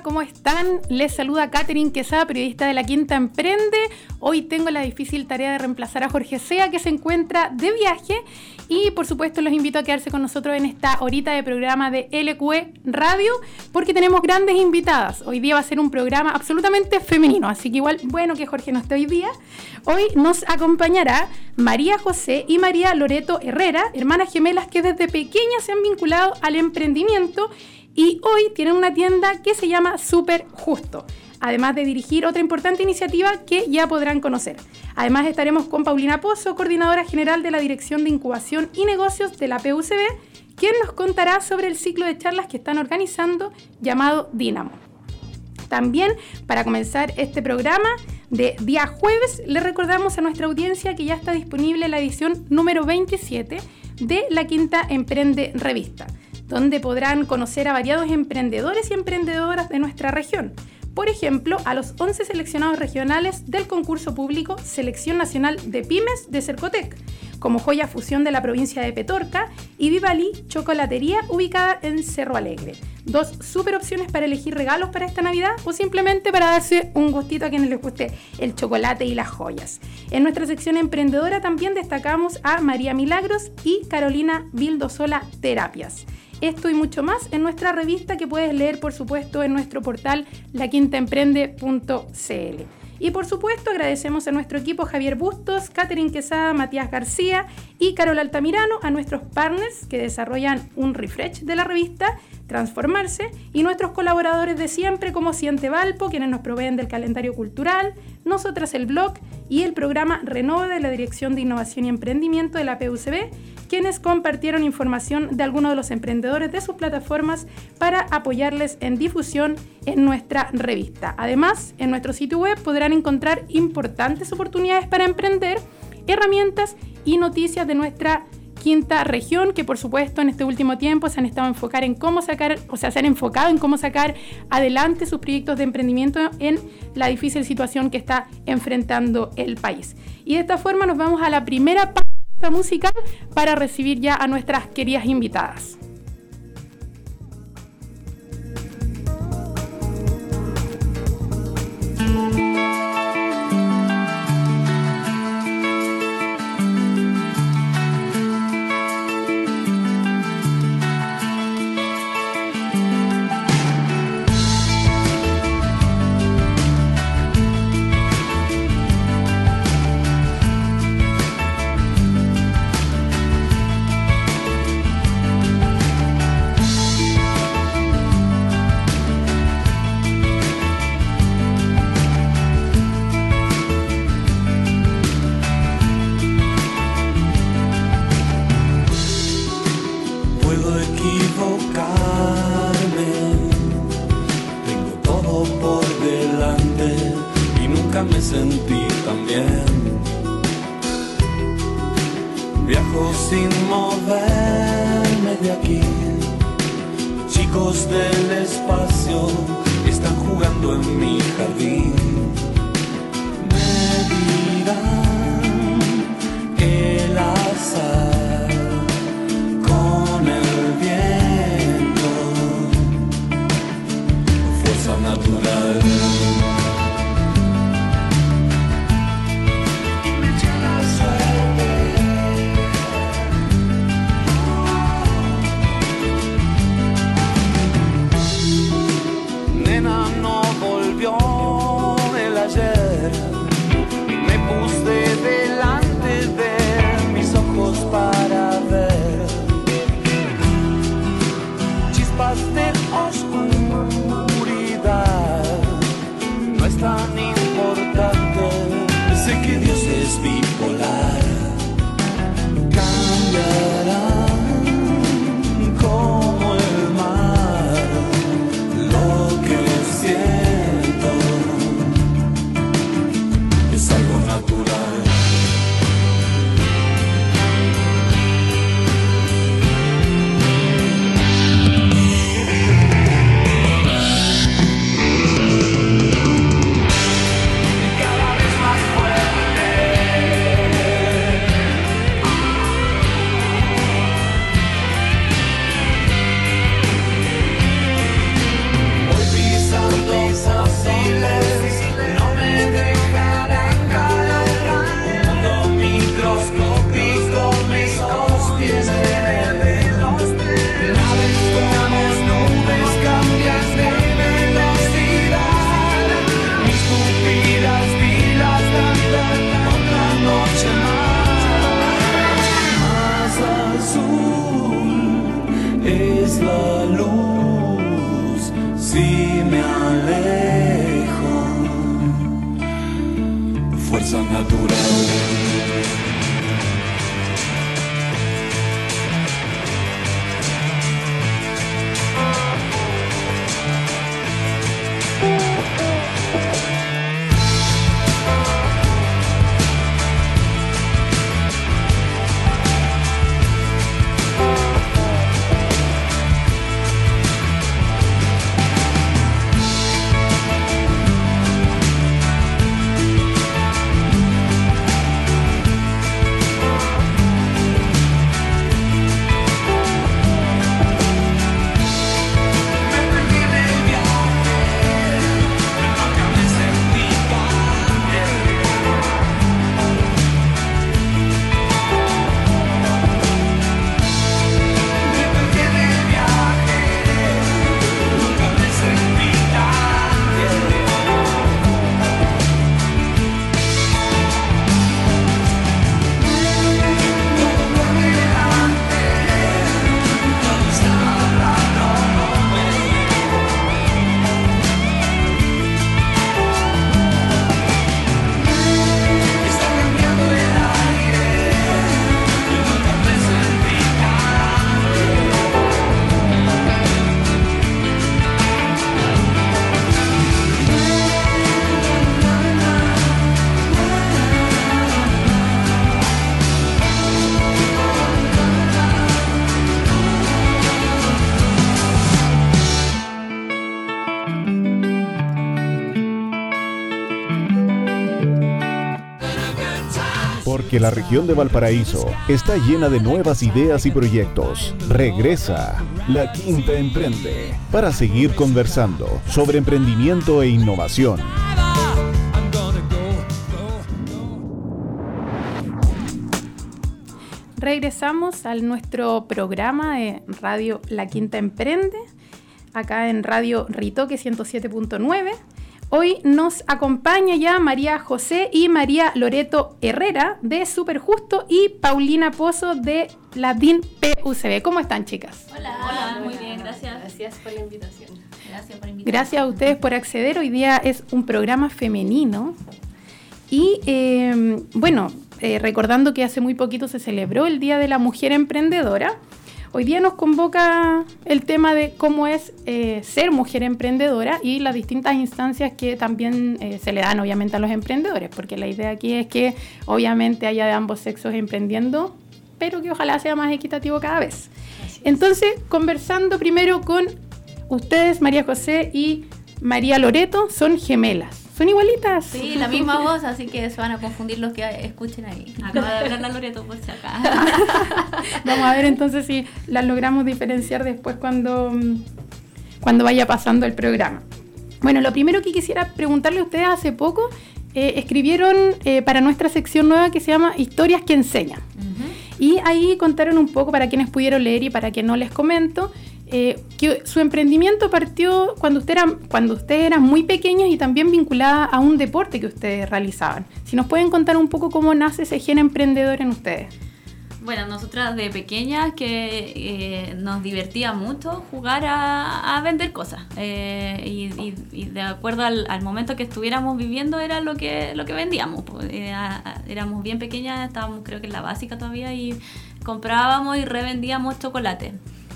¿Cómo están? Les saluda Katherine Quesada, periodista de La Quinta Emprende. Hoy tengo la difícil tarea de reemplazar a Jorge Sea, que se encuentra de viaje. Y por supuesto los invito a quedarse con nosotros en esta horita de programa de LQE Radio, porque tenemos grandes invitadas. Hoy día va a ser un programa absolutamente femenino, así que igual, bueno que Jorge no esté hoy día. Hoy nos acompañará María José y María Loreto Herrera, hermanas gemelas que desde pequeñas se han vinculado al emprendimiento y hoy tienen una tienda que se llama Super Justo, además de dirigir otra importante iniciativa que ya podrán conocer. Además estaremos con Paulina Pozo, coordinadora general de la Dirección de Incubación y Negocios de la PUCB, quien nos contará sobre el ciclo de charlas que están organizando llamado Dinamo. También, para comenzar este programa de día jueves, le recordamos a nuestra audiencia que ya está disponible la edición número 27 de la Quinta Emprende Revista donde podrán conocer a variados emprendedores y emprendedoras de nuestra región. Por ejemplo, a los 11 seleccionados regionales del concurso público Selección Nacional de Pymes de Cercotec, como Joya Fusión de la provincia de Petorca y Vivalí Chocolatería ubicada en Cerro Alegre. Dos super opciones para elegir regalos para esta Navidad o simplemente para darse un gustito a quienes les guste el chocolate y las joyas. En nuestra sección emprendedora también destacamos a María Milagros y Carolina Vildosola Terapias. Esto y mucho más en nuestra revista que puedes leer, por supuesto, en nuestro portal laquintaemprende.cl. Y por supuesto agradecemos a nuestro equipo Javier Bustos, Catherine Quesada, Matías García y Carol Altamirano, a nuestros partners que desarrollan un refresh de la revista Transformarse y nuestros colaboradores de siempre como Ciente Valpo, quienes nos proveen del calendario cultural, nosotras el blog y el programa Renove de la Dirección de Innovación y Emprendimiento de la PUCB, quienes compartieron información de algunos de los emprendedores de sus plataformas para apoyarles en difusión en nuestra revista. Además, en nuestro sitio web podrán encontrar importantes oportunidades para emprender, herramientas y noticias de nuestra quinta región, que por supuesto en este último tiempo se han estado enfocar en cómo sacar, o sea, se han enfocado en cómo sacar adelante sus proyectos de emprendimiento en la difícil situación que está enfrentando el país. Y de esta forma nos vamos a la primera parte musical para recibir ya a nuestras queridas invitadas. me sentí también. Viajo sin moverme de aquí. Chicos del espacio están jugando en mi jardín. Me dirán el azar. Que la región de Valparaíso está llena de nuevas ideas y proyectos. Regresa La Quinta Emprende para seguir conversando sobre emprendimiento e innovación. Regresamos a nuestro programa de Radio La Quinta Emprende, acá en Radio Ritoque 107.9. Hoy nos acompaña ya María José y María Loreto Herrera de Super Justo y Paulina Pozo de la DIN PUCB. ¿Cómo están, chicas? Hola, Hola muy bien, gracias. Gracias por la invitación. Gracias por invitarme. Gracias a ustedes por acceder. Hoy día es un programa femenino. Y eh, bueno, eh, recordando que hace muy poquito se celebró el Día de la Mujer Emprendedora. Hoy día nos convoca el tema de cómo es eh, ser mujer emprendedora y las distintas instancias que también eh, se le dan obviamente a los emprendedores, porque la idea aquí es que obviamente haya de ambos sexos emprendiendo, pero que ojalá sea más equitativo cada vez. Entonces, conversando primero con ustedes, María José y María Loreto, son gemelas. Son igualitas. Sí, la misma voz, así que se van a confundir los que escuchen ahí. Acaba de hablar la Loreto por si acá. Vamos a ver entonces si las logramos diferenciar después cuando, cuando vaya pasando el programa. Bueno, lo primero que quisiera preguntarle a ustedes hace poco, eh, escribieron eh, para nuestra sección nueva que se llama Historias que enseñan. Y ahí contaron un poco para quienes pudieron leer y para quienes no les comento, eh, que su emprendimiento partió cuando usted era, cuando ustedes eran muy pequeños y también vinculada a un deporte que ustedes realizaban. Si nos pueden contar un poco cómo nace ese gen emprendedor en ustedes. Bueno, nosotras de pequeñas que eh, nos divertía mucho jugar a, vender cosas eh, y, de acuerdo al, momento que estuviéramos viviendo era lo que lo que vendíamos. Pues, éramos bien pequeñas, estábamos creo que en la básica todavía y comprábamos y revendíamos chocolate.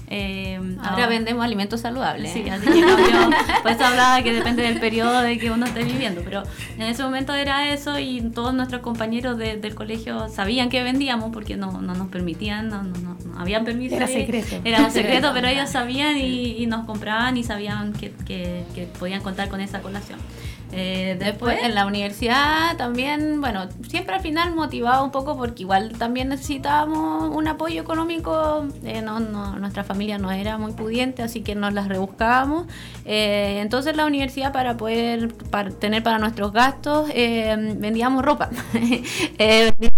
Eh, ahora vendemos alimentos saludables. Sí, así que cambió. Pues hablaba que depende del periodo de que uno esté viviendo, pero en ese momento era eso y todos nuestros compañeros del colegio sabían que vendíamos porque no, no nos permitían, no, no, no habían permiso. Era secreto. Era un secreto, pero ellos sabían y, nos compraban y sabían que, que, que podían contar con esa colación. Eh, después en la universidad también, bueno, siempre al final motivado un poco porque igual también necesitábamos un apoyo económico, eh, no, nuestra familia no era muy pudiente, así que nos las rebuscábamos. Eh, entonces la universidad para poder tener para nuestros gastos vendíamos ropa.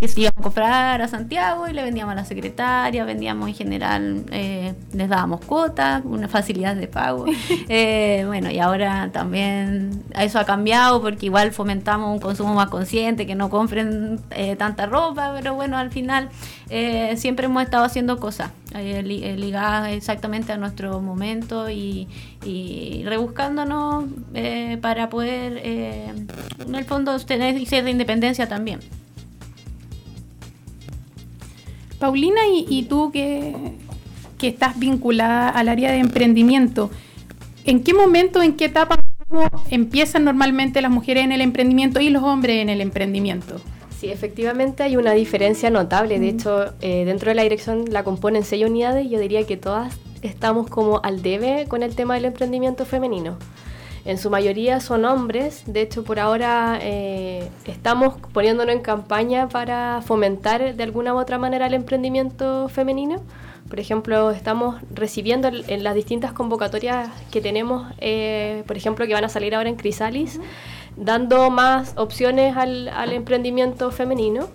que se iban a comprar a Santiago y le vendíamos a la secretaria, vendíamos en general, eh, les dábamos cuotas, una facilidad de pago. Eh, bueno, y ahora también eso ha cambiado porque igual fomentamos un consumo más consciente, que no compren eh, tanta ropa, pero bueno, al final siempre hemos estado haciendo cosas ligadas exactamente a nuestro momento y, y rebuscándonos para poder, en el fondo, tener de independencia también. Paulina, y, tú que, estás vinculada al área de emprendimiento, ¿en qué momento, en qué etapa empiezan normalmente las mujeres en el emprendimiento y los hombres en el emprendimiento? Sí, efectivamente hay una diferencia notable. De hecho, eh, dentro de la dirección la componen seis unidades y yo diría que todas estamos como al debe con el tema del emprendimiento femenino. En su mayoría son hombres, de hecho por ahora eh, estamos poniéndonos en campaña para fomentar de alguna u otra manera el emprendimiento femenino. Por ejemplo, estamos recibiendo en las distintas convocatorias que tenemos, eh, por ejemplo, que van a salir ahora en Crisalis, dando más opciones al, emprendimiento femenino.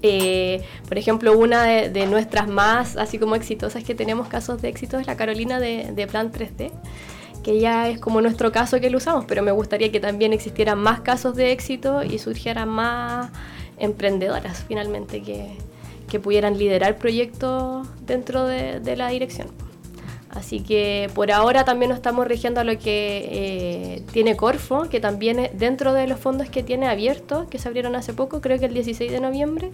Eh, por ejemplo, una de, nuestras más, así como exitosas que tenemos casos de éxito es la Carolina de, de Plan 3D que ya es como nuestro caso que lo usamos, pero me gustaría que también existieran más casos de éxito y surgieran más emprendedoras finalmente que, que pudieran liderar proyectos dentro de, la dirección. Así que por ahora también nos estamos rigiendo a lo que eh, tiene Corfo, que también dentro de los fondos que tiene abiertos, que se abrieron hace poco, creo que el 16 de noviembre,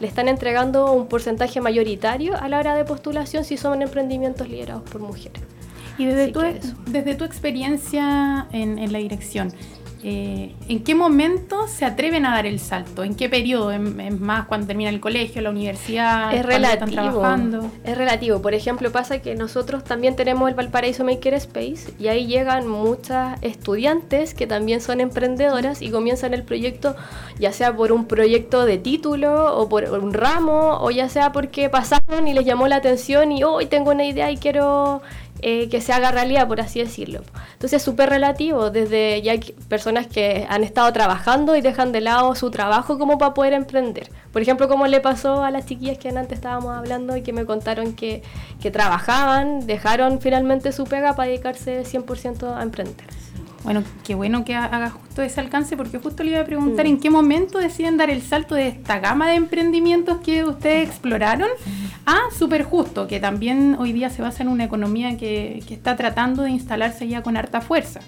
le están entregando un porcentaje mayoritario a la hora de postulación si son emprendimientos liderados por mujeres. Y desde, tu, desde tu experiencia en, la dirección, eh, ¿en qué momento se atreven a dar el salto? ¿En qué periodo? ¿Es más cuando termina el colegio, la universidad? Es relativo. trabajando? Es relativo. Por ejemplo, pasa que nosotros también tenemos el Valparaíso Maker Space y ahí llegan muchas estudiantes que también son emprendedoras y comienzan el proyecto ya sea por un proyecto de título o por un ramo o ya sea porque pasaron y les llamó la atención y hoy tengo una idea y quiero eh, que se haga realidad, por así decirlo. Entonces es súper relativo, desde ya hay personas que han estado trabajando y dejan de lado su trabajo como para poder emprender. Por ejemplo, como le pasó a las chiquillas que antes estábamos hablando y que me contaron que, que trabajaban, dejaron finalmente su pega para dedicarse 100% a emprender. Bueno, qué bueno que haga justo ese alcance, porque justo le iba a preguntar mm. en qué momento deciden dar el salto de esta gama de emprendimientos que ustedes exploraron a Super Justo, que también hoy día se basa en una economía que, que está tratando de instalarse ya con harta fuerza.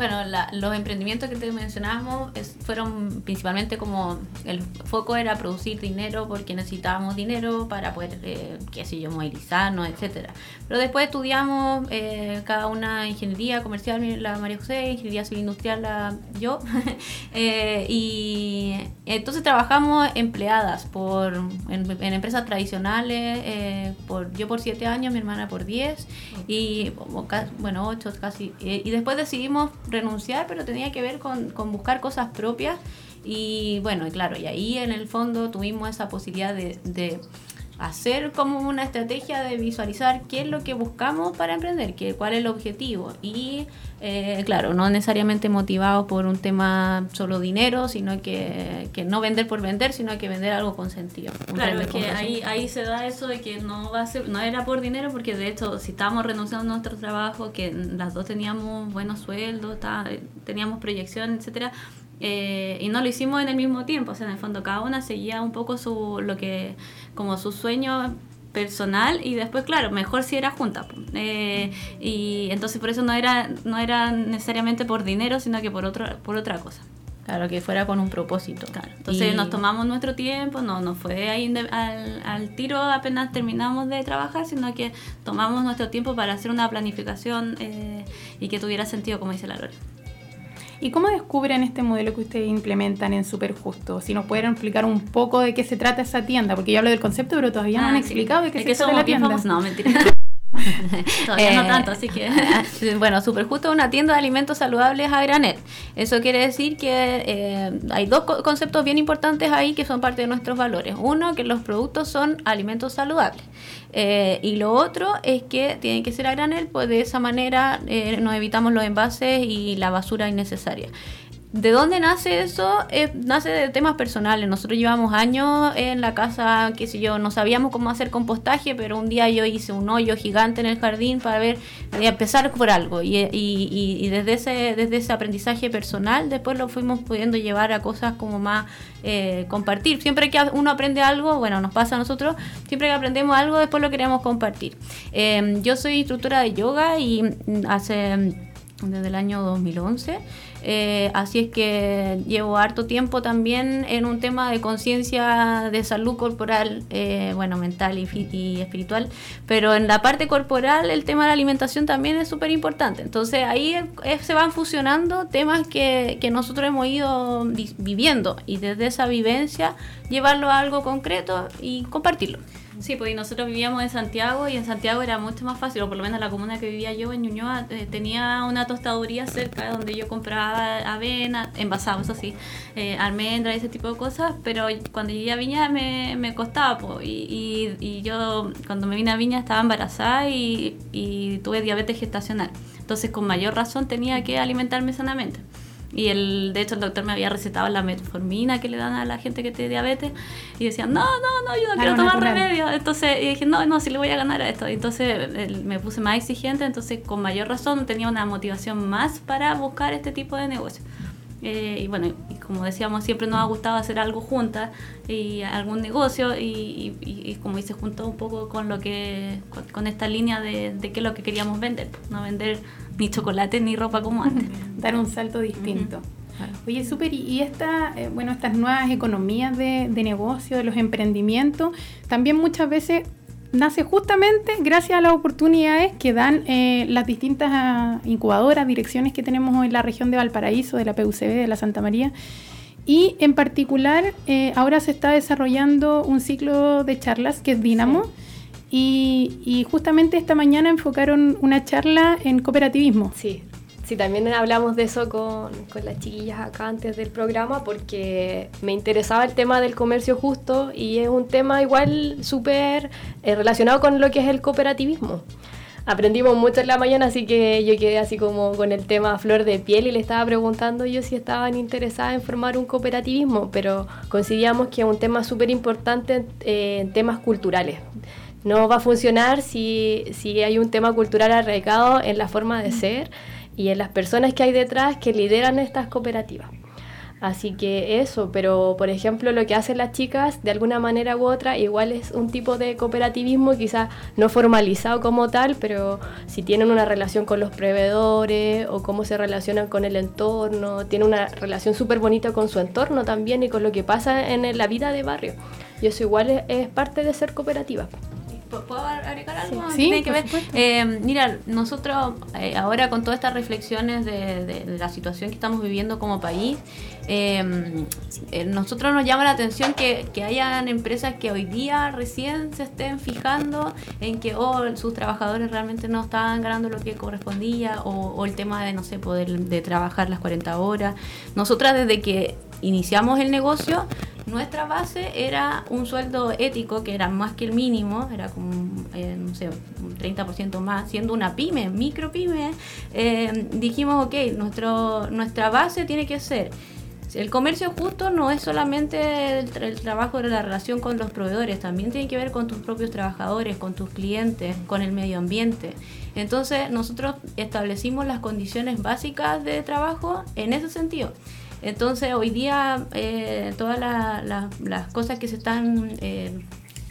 Bueno, los emprendimientos que te mencionábamos fueron principalmente como el foco era producir dinero porque necesitábamos dinero para poder, eh, qué sé yo, movilizarnos, etcétera. Pero después estudiamos eh, cada una ingeniería comercial, la María José, ingeniería civil industrial, la, yo, eh, y entonces trabajamos empleadas por en, empresas tradicionales, por yo por siete años, mi hermana por diez, y bueno, ocho casi, y después decidimos renunciar, pero tenía que ver con, buscar cosas propias. Y bueno, y claro, y ahí en el fondo tuvimos esa posibilidad de, hacer como una estrategia de visualizar qué es lo que buscamos para emprender, qué, cuál es el objetivo. Y eh, claro, no necesariamente motivado por un tema solo dinero, sino que, no vender por vender, sino que vender algo con sentido. Claro, es que ahí, ahí se da eso de que no va a ser, no era por dinero, porque de hecho, si estábamos renunciando a nuestro trabajo, que las dos teníamos buenos sueldos, teníamos proyección, etcétera, eh, y no lo hicimos en el mismo tiempo, o sea, en el fondo cada una seguía un poco su, lo que, como su sueño personal y después claro mejor si era junta eh, y entonces por eso no era no era necesariamente por dinero sino que por otra por otra cosa. Claro que fuera con un propósito. Claro entonces nos tomamos nuestro tiempo no no fue ahí al, al, tiro apenas terminamos de trabajar sino que tomamos nuestro tiempo para hacer una planificación eh, y que tuviera sentido como dice la Lore ¿Y cómo descubren este modelo que ustedes implementan en Superjusto? Si nos pudieran explicar un poco de qué se trata esa tienda, porque yo hablo del concepto, pero todavía no han ah, explicado de qué se trata la tienda. No, mentira. Todavía no eh, tanto, así que. bueno, Superjusto es una tienda de alimentos saludables a granel. Eso quiere decir que eh, hay dos conceptos bien importantes ahí que son parte de nuestros valores. Uno, que los productos son alimentos saludables. Eh, y lo otro es que tienen que ser a granel, pues de esa manera nos evitamos los envases y la basura innecesaria. ¿De dónde nace eso? Eh, nace de temas personales. Nosotros llevamos años en la casa, qué sé yo, no sabíamos cómo hacer compostaje, pero un día yo hice un hoyo gigante en el jardín para ver, y empezar por algo. Y, y, y, desde, ese, desde ese aprendizaje personal, después lo fuimos pudiendo llevar a cosas como más eh, compartir. Siempre que uno aprende algo, bueno, nos pasa a nosotros, siempre que aprendemos algo, después lo queremos compartir. Eh, yo soy instructora de yoga y hace desde el año 2011. Eh, así es que llevo harto tiempo también en un tema de conciencia de salud corporal, eh, bueno, mental y, espiritual, pero en la parte corporal el tema de la alimentación también es súper importante. Entonces ahí se van fusionando temas que, que nosotros hemos ido viviendo y desde esa vivencia llevarlo a algo concreto y compartirlo. Sí, pues nosotros vivíamos en Santiago y en Santiago era mucho más fácil, o por lo menos la comuna que vivía yo en Ñuñoa eh, tenía una tostaduría cerca de donde yo compraba avena, envasado, eso sí, eh, almendras y ese tipo de cosas, pero cuando llegué a Viña me, me costaba, pues, y, y, yo cuando me vine a Viña estaba embarazada y, y tuve diabetes gestacional, entonces con mayor razón tenía que alimentarme sanamente. Y el, de hecho el doctor me había recetado la metformina que le dan a la gente que tiene diabetes y decían, no, no, no, yo no quiero tomar remedio. Entonces y dije, no, no, si le voy a ganar a esto. Entonces me puse más exigente, entonces con mayor razón tenía una motivación más para buscar este tipo de negocio. Eh, y bueno, y como decíamos, siempre nos ha gustado hacer algo juntas y algún negocio y, y, como dice, juntó un poco con lo que con, esta línea de, de qué es lo que queríamos vender, no vender ni chocolate ni ropa como antes. Dar un salto distinto. Oye, súper, y esta, eh, bueno, estas nuevas economías de, de negocio, de los emprendimientos, también muchas veces nace justamente gracias a las oportunidades que dan eh, las distintas ah, incubadoras, direcciones que tenemos en la región de Valparaíso, de la PUCB, de la Santa María. Y en particular, eh, ahora se está desarrollando un ciclo de charlas que es Dinamo. Y, justamente esta mañana enfocaron una charla en cooperativismo. Sí, sí, también hablamos de eso con, con, las chiquillas acá antes del programa porque me interesaba el tema del comercio justo y es un tema igual súper eh, relacionado con lo que es el cooperativismo. Aprendimos mucho en la mañana, así que yo quedé así como con el tema flor de piel y le estaba preguntando yo si estaban interesadas en formar un cooperativismo, pero coincidíamos que es un tema súper importante eh, en temas culturales no va a funcionar si, si hay un tema cultural arraigado en la forma de ser y en las personas que hay detrás que lideran estas cooperativas. Así que eso, pero por ejemplo lo que hacen las chicas de alguna manera u otra igual es un tipo de cooperativismo quizás no formalizado como tal, pero si tienen una relación con los proveedores o cómo se relacionan con el entorno, tienen una relación súper bonita con su entorno también y con lo que pasa en la vida de barrio. Y eso igual es parte de ser cooperativa. ¿Puedo agregar algo? Sí, que ver? Eh, mira, nosotros eh, ahora con todas estas reflexiones de, la situación que estamos viviendo como país, eh, nosotros nos llama la atención que, que, hayan empresas que hoy día recién se estén fijando en que oh, sus trabajadores realmente no estaban ganando lo que correspondía o, el tema de, no sé, poder de trabajar las 40 horas. Nosotras desde que iniciamos el negocio, nuestra base era un sueldo ético que era más que el mínimo, era como, eh, no sé, un 30% más, siendo una pyme, micro pyme, eh, dijimos, ok, nuestro, nuestra base tiene que ser el comercio justo no es solamente el, el, trabajo de la relación con los proveedores, también tiene que ver con tus propios trabajadores, con tus clientes, con el medio ambiente. Entonces nosotros establecimos las condiciones básicas de trabajo en ese sentido. Entonces, hoy día eh, todas las cosas que se están eh,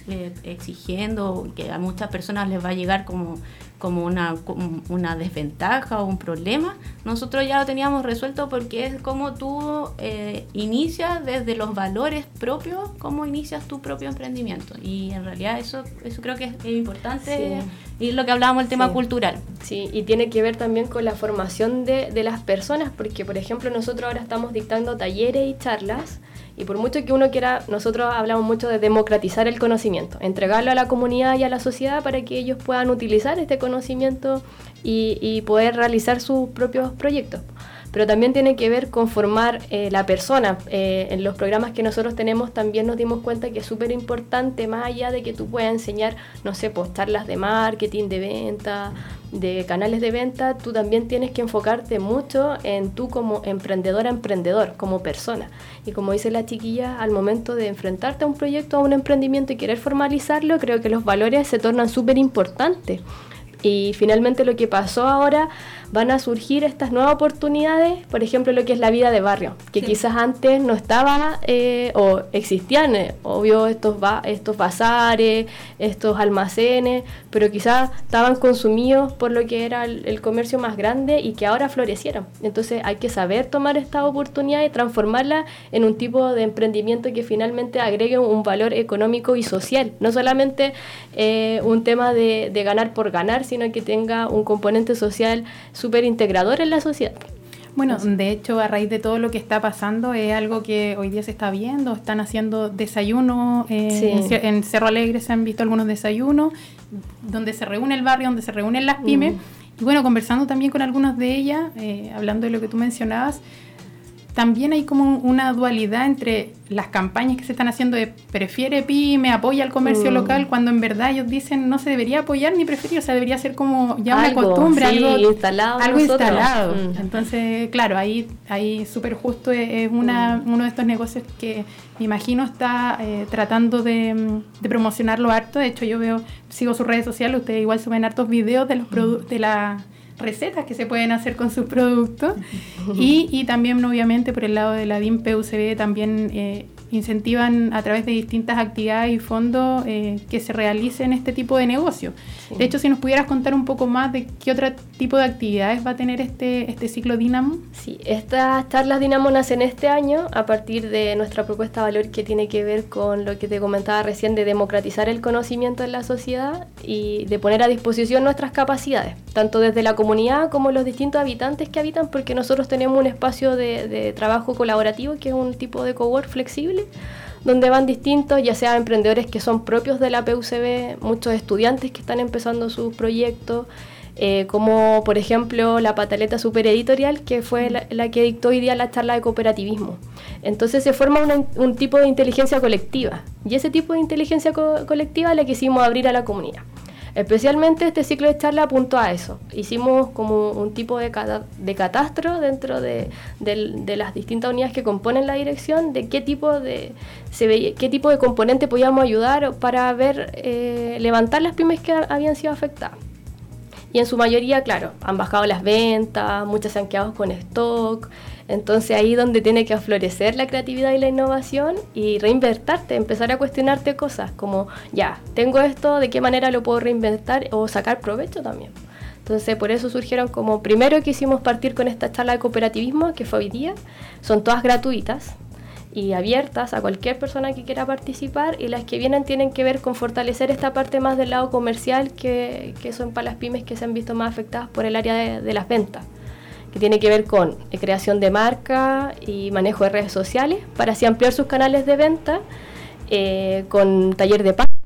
eh, exigiendo, que a muchas personas les va a llegar como como una, una desventaja o un problema, nosotros ya lo teníamos resuelto porque es como tú eh, inicias desde los valores propios, cómo inicias tu propio emprendimiento. Y en realidad eso, eso creo que es, importante y lo que hablábamos el tema cultural. Sí, y tiene que ver también con la formación de, de las personas, porque por ejemplo nosotros ahora estamos dictando talleres y charlas y por mucho que uno quiera, nosotros hablamos mucho de democratizar el conocimiento, entregarlo a la comunidad y a la sociedad para que ellos puedan utilizar este conocimiento y, poder realizar sus propios proyectos. Pero también tiene que ver con formar eh, la persona. Eh, en los programas que nosotros tenemos también nos dimos cuenta que es súper importante, más allá de que tú puedas enseñar, no sé, pues charlas de marketing, de venta, de canales de venta, tú también tienes que enfocarte mucho en tú como emprendedora, emprendedor, como persona. Y como dice la chiquilla, al momento de enfrentarte a un proyecto, a un emprendimiento y querer formalizarlo, creo que los valores se tornan súper importantes. Y finalmente lo que pasó ahora van a surgir estas nuevas oportunidades, por ejemplo, lo que es la vida de barrio, que quizás antes no estaba eh, o existían, eh, obvio, estos, estos bazares, estos almacenes, pero quizás estaban consumidos por lo que era el, comercio más grande y que ahora florecieron. Entonces hay que saber tomar esta oportunidad y transformarla en un tipo de emprendimiento que finalmente agregue un valor económico y social, no solamente eh, un tema de, de ganar por ganar, sino que tenga un componente social súper integrador en la sociedad. Bueno, de hecho, a raíz de todo lo que está pasando, es algo que hoy día se está viendo. Están haciendo desayunos eh, en, Cerro Alegre, se han visto algunos desayunos, donde se reúne el barrio, donde se reúnen las pymes. Mm. Y bueno, conversando también con algunas de ellas, eh, hablando de lo que tú mencionabas, también hay como una dualidad entre las campañas que se están haciendo de prefiere pyme, apoya al comercio mm. local, cuando en verdad ellos dicen no se debería apoyar ni preferir, o sea, debería ser como ya una costumbre, algo instalado. Algo instalado. Mm. Entonces, claro, ahí, ahí súper justo es, una, mm. uno de estos negocios que me imagino está eh, tratando de, de, promocionarlo harto. De hecho, yo veo, sigo sus redes sociales, ustedes igual suben hartos videos de los de la recetas que se pueden hacer con sus productos. Y, y también obviamente por el lado de la DIM PUCB también eh, incentivan a través de distintas actividades y fondos eh, que se realicen este tipo de negocio. De hecho, si nos pudieras contar un poco más de qué otro tipo de actividades va a tener este, este ciclo Dinamo. Sí, estas charlas Dinamo nacen este año a partir de nuestra propuesta de valor que tiene que ver con lo que te comentaba recién de democratizar el conocimiento en la sociedad y de poner a disposición nuestras capacidades, tanto desde la comunidad como los distintos habitantes que habitan, porque nosotros tenemos un espacio de, de trabajo colaborativo que es un tipo de cowork flexible donde van distintos, ya sea emprendedores que son propios de la PUCB, muchos estudiantes que están empezando sus proyectos, eh, como por ejemplo la pataleta supereditorial, que fue la, que dictó hoy día la charla de cooperativismo. Entonces se forma un tipo de inteligencia colectiva, y ese tipo de inteligencia colectiva la quisimos abrir a la comunidad. Especialmente este ciclo de charla apuntó a eso. Hicimos como un tipo de, de catastro dentro de, las distintas unidades que componen la dirección, de qué tipo de, se qué tipo de componente podíamos ayudar para ver, eh, levantar las pymes que habían sido afectadas. Y en su mayoría, claro, han bajado las ventas, muchas se han quedado con stock, entonces ahí donde tiene que florecer la creatividad y la innovación y reinvertarte, empezar a cuestionarte cosas como, ya, tengo esto, ¿de qué manera lo puedo reinventar o sacar provecho también? Entonces por eso surgieron como, primero quisimos partir con esta charla de cooperativismo que fue hoy día, son todas gratuitas y abiertas a cualquier persona que quiera participar y las que vienen tienen que ver con fortalecer esta parte más del lado comercial que, que son para las pymes que se han visto más afectadas por el área de las ventas que tiene que ver con eh, creación de marca y manejo de redes sociales para así ampliar sus canales de venta, eh, con taller de packaging,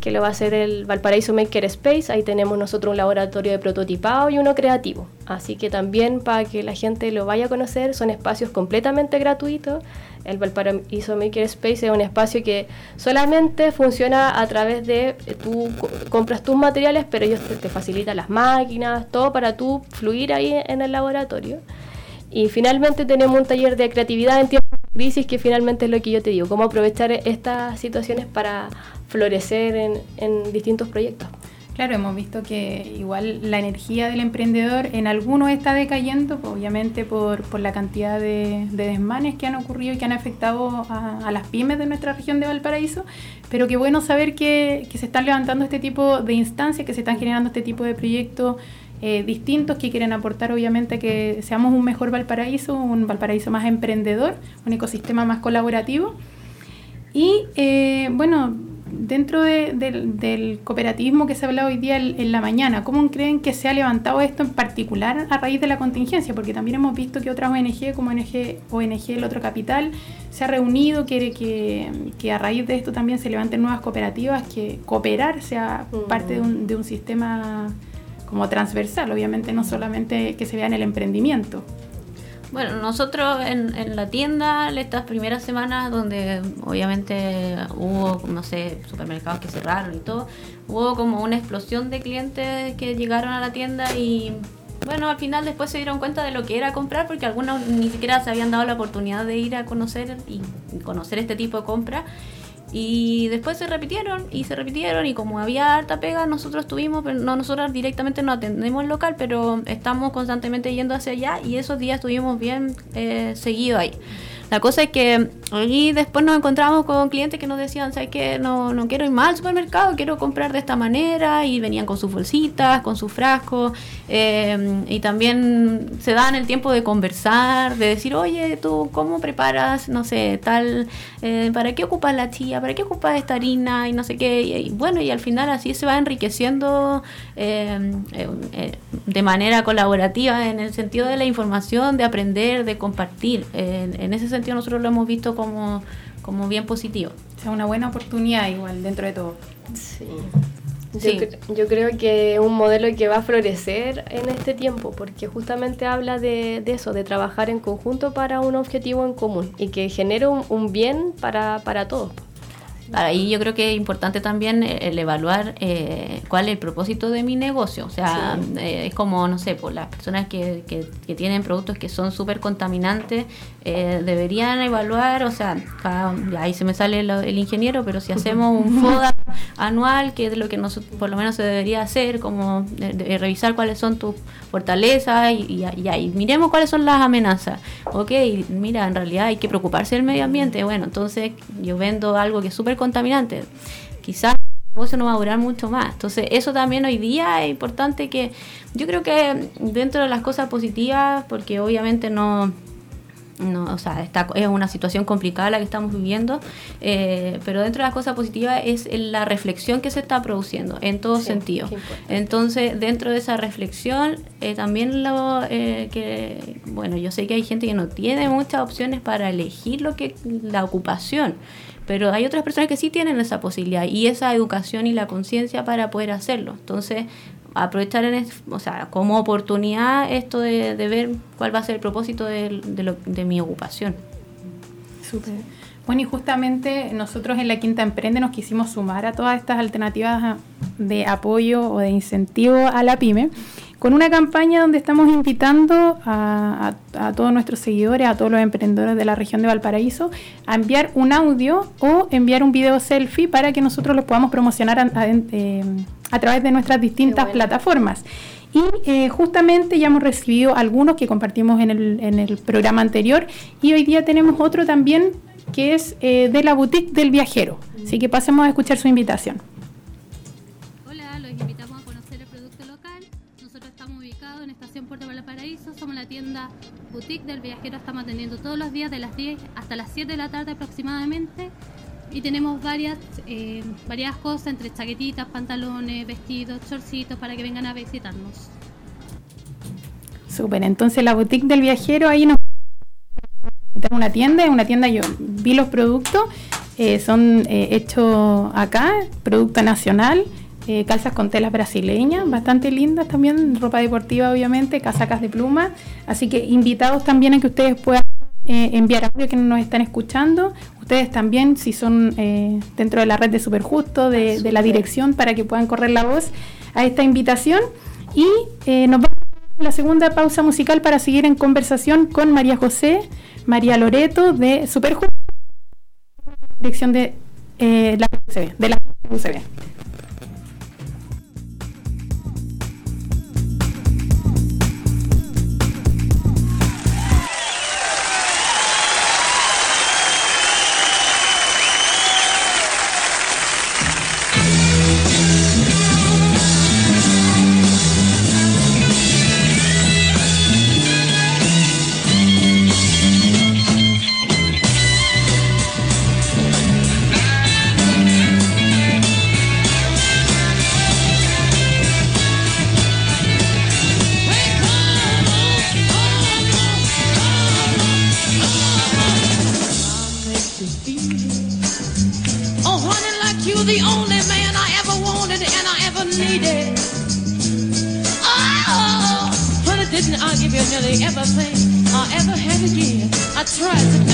que lo va a hacer el Valparaíso Maker Space, ahí tenemos nosotros un laboratorio de prototipado y uno creativo, así que también para que la gente lo vaya a conocer, son espacios completamente gratuitos. El Valparaíso Maker Space es un espacio que solamente funciona a través de, eh, tú compras tus materiales, pero ellos te, facilitan las máquinas, todo para tú fluir ahí en el laboratorio. Y finalmente tenemos un taller de creatividad en tiempos que finalmente es lo que yo te digo, cómo aprovechar estas situaciones para florecer en distintos proyectos. Claro, hemos visto que igual la energía del emprendedor en algunos está decayendo, pues, obviamente por, por la cantidad de, desmanes que han ocurrido y que han afectado a, las pymes de nuestra región de Valparaíso, pero qué bueno saber que, se están levantando este tipo de instancias, que se están generando este tipo de proyectos eh, distintos que quieren aportar obviamente a que seamos un mejor Valparaíso, un Valparaíso más emprendedor, un ecosistema más colaborativo. Y eh, bueno, dentro del cooperativismo que se ha hablado hoy día en, la mañana, ¿cómo creen que se ha levantado esto en particular a raíz de la contingencia? Porque también hemos visto que otras ONG, como ONG, ONG El Otro Capital, se ha reunido, quiere que, que a raíz de esto también se levanten nuevas cooperativas, que cooperar sea parte de un, de un sistema como transversal, obviamente no solamente que se vea en el emprendimiento. Bueno, nosotros en, la tienda, estas primeras semanas donde obviamente hubo, no sé, supermercados que cerraron y todo, hubo como una explosión de clientes que llegaron a la tienda y bueno, al final después se dieron cuenta de lo que era comprar porque algunos ni siquiera se habían dado la oportunidad de ir a conocer y conocer este tipo de compra. Y después se repitieron y se repitieron y como había harta pega, nosotros tuvimos, no nosotros directamente no atendemos el local, pero estamos constantemente yendo hacia allá y esos días estuvimos bien eh, seguidos ahí. La cosa es que allí después nos encontramos con clientes que nos decían, ¿sabes qué? No, no quiero ir más al supermercado, quiero comprar de esta manera. Y venían con sus bolsitas, con sus frascos. Eh, y también se dan el tiempo de conversar, de decir, oye, tú, ¿cómo preparas, no sé, tal, eh, ¿para qué ocupas la chía? ¿Para qué ocupas esta harina? Y no sé qué. Y, bueno, y al final así se va enriqueciendo eh, de manera colaborativa en el sentido de la información, de aprender, de compartir. en ese sentido sentido nosotros lo hemos visto como, como bien positivo. O sea, una buena oportunidad igual dentro de todo. Sí. Yo, creo que es un modelo que va a florecer en este tiempo, porque justamente habla de, eso, de trabajar en conjunto para un objetivo en común y que genere un, bien para, para todos. Ahí yo creo que es importante también eh, el evaluar eh, cuál es el propósito de mi negocio. O sea, eh, es como, no sé, por las personas que, que, tienen productos que son súper contaminantes, deberían evaluar, o sea, ahí se me sale el ingeniero, pero si hacemos un FODA anual, que es lo que nos, por lo menos se debería hacer, como revisar cuáles son tus fortalezas y, y, miremos cuáles son las amenazas. Ok, mira, en realidad hay que preocuparse del medio ambiente. Bueno, entonces yo vendo algo que es súper contaminante. Quizás no va a durar mucho más. Entonces, eso también hoy día es importante que yo creo que dentro de las cosas positivas, porque obviamente no, no, o sea, está, es una situación complicada la que estamos viviendo, eh, pero dentro de las cosas positivas es la reflexión que se está produciendo en todo sentido. Entonces, dentro de esa reflexión, eh, también lo eh, que, bueno, yo sé que hay gente que no tiene muchas opciones para elegir lo que la ocupación pero hay otras personas que sí tienen esa posibilidad y esa educación y la conciencia para poder hacerlo. Entonces, aprovechar en o sea, como oportunidad esto de, ver cuál va a ser el propósito de, de, mi ocupación. Súper. Bueno, y justamente nosotros en la Quinta Emprende nos quisimos sumar a todas estas alternativas de apoyo o de incentivo a la pyme con una campaña donde estamos invitando a, todos nuestros seguidores, a todos los emprendedores de la región de Valparaíso, a enviar un audio o enviar un video selfie para que nosotros lo podamos promocionar a, eh, través de nuestras distintas plataformas. Y eh, justamente ya hemos recibido algunos que compartimos en el, en el, programa anterior y hoy día tenemos otro también que es eh, de la boutique del viajero. Así que pasemos a escuchar su invitación. Tienda boutique del viajero estamos atendiendo todos los días de las 10 hasta las 7 de la tarde aproximadamente y tenemos varias, eh, varias cosas entre chaquetitas, pantalones, vestidos, shortcitos para que vengan a visitarnos. Súper, entonces la boutique del viajero ahí nos una tienda, una tienda yo vi los productos, eh, son eh, hechos acá, producto nacional, eh, calzas con telas brasileñas, bastante lindas también, ropa deportiva obviamente, casacas de pluma, así que invitados también a que ustedes puedan eh, enviar audio que nos están escuchando, ustedes también si son eh, dentro de la red de Superjusto, de, de la dirección, para que puedan correr la voz a esta invitación. Y nos vamos a la segunda pausa musical para seguir en conversación con María José, María Loreto de Superjusto, dirección de la UCB, de la UCB. Yes.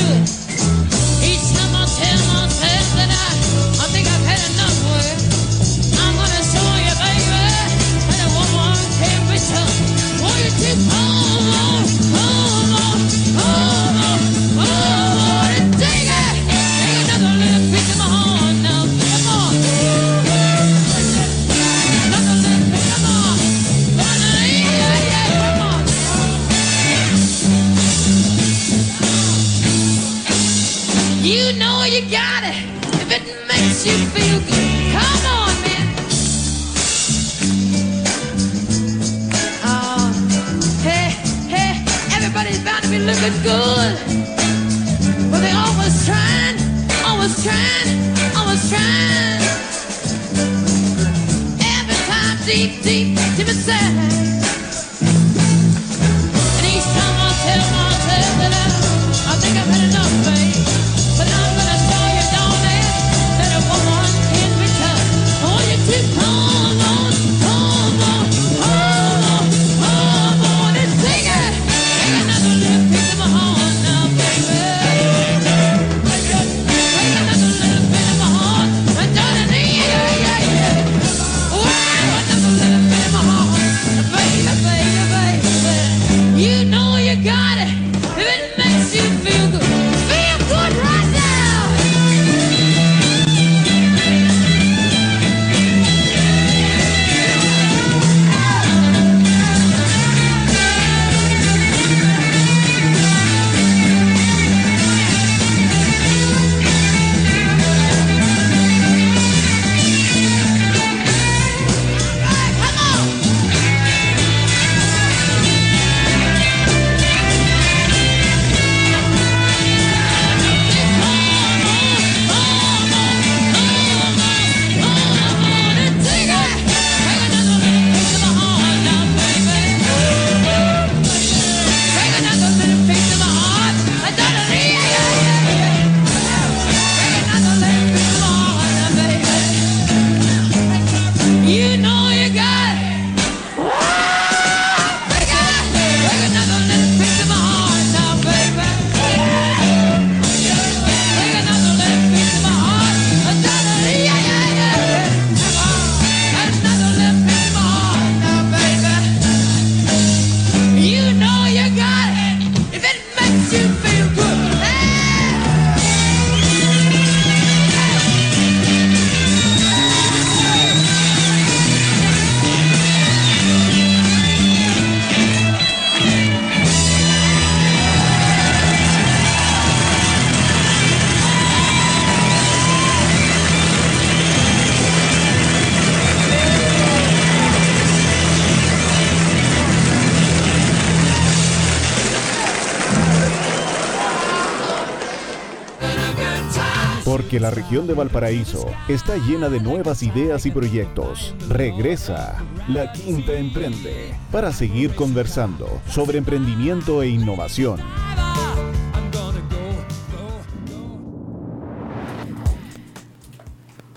La región de Valparaíso está llena de nuevas ideas y proyectos. Regresa La Quinta Emprende para seguir conversando sobre emprendimiento e innovación.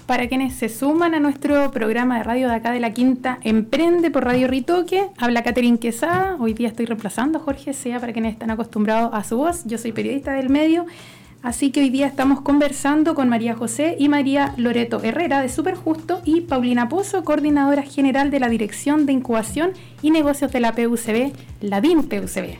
Para quienes se suman a nuestro programa de radio de acá de la Quinta Emprende por Radio Ritoque, habla Catherine Quesada. Hoy día estoy reemplazando Jorge Sea para quienes están acostumbrados a su voz. Yo soy periodista del medio, así que hoy día estamos conversando con María José y María Loreto Herrera de Superjusto y Paulina Pozo, coordinadora general de la Dirección de Incubación y Negocios de la PUCB, la DIN PUCB.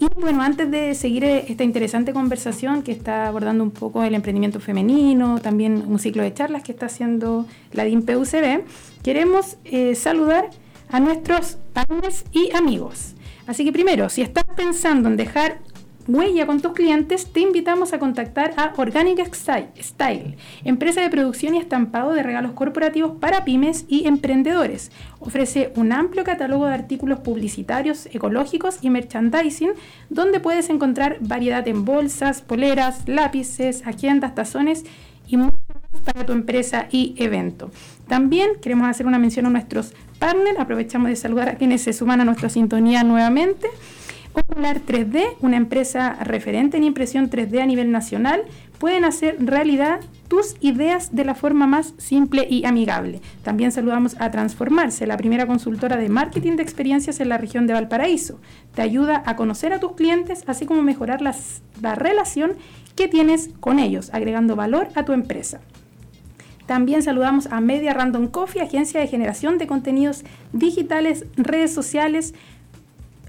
Y bueno, antes de seguir eh, esta interesante conversación que está abordando un poco el emprendimiento femenino, también un ciclo de charlas que está haciendo la DIN PUCB, queremos eh, saludar a nuestros partners y amigos. Así que primero, si estás pensando en dejar huella con tus clientes, te invitamos a contactar a Organic Style, empresa de producción y estampado de regalos corporativos para pymes y emprendedores. Ofrece un amplio catálogo de artículos publicitarios, ecológicos y merchandising, donde puedes encontrar variedad en bolsas, poleras, lápices, agendas, tazones y mucho más para tu empresa y evento. También queremos hacer una mención a nuestros partners, aprovechamos de saludar a quienes se suman a nuestra sintonía nuevamente. Ocular 3D, una empresa referente en impresión 3D a nivel nacional, pueden hacer realidad tus ideas de la forma más simple y amigable. También saludamos a Transformarse, la primera consultora de marketing de experiencias en la región de Valparaíso. Te ayuda a conocer a tus clientes, así como mejorar la relación que tienes con ellos, agregando valor a tu empresa. También saludamos a Media Random Coffee, agencia de generación de contenidos digitales, redes sociales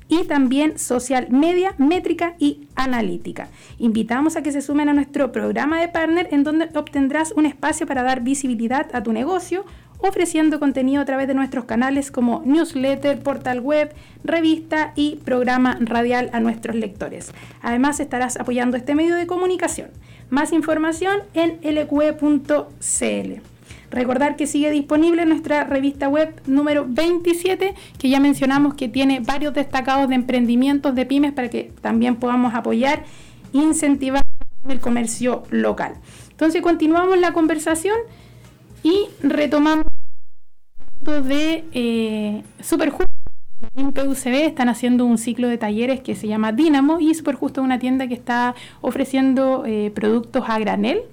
y también social media, métrica y analítica. Invitamos a que se sumen a nuestro programa de partner en donde obtendrás un espacio para dar visibilidad a tu negocio ofreciendo contenido a través de nuestros canales como newsletter, portal web, revista y programa radial a nuestros lectores. Además estarás apoyando este medio de comunicación. Más información en lqe.cl. Recordar que sigue disponible nuestra revista web número 27, que ya mencionamos que tiene varios destacados de emprendimientos de pymes para que también podamos apoyar incentivar el comercio local. Entonces continuamos la conversación y retomamos de eh, Superjusto. En PUCB están haciendo un ciclo de talleres que se llama Dynamo y Superjusto es una tienda que está ofreciendo eh, productos a granel.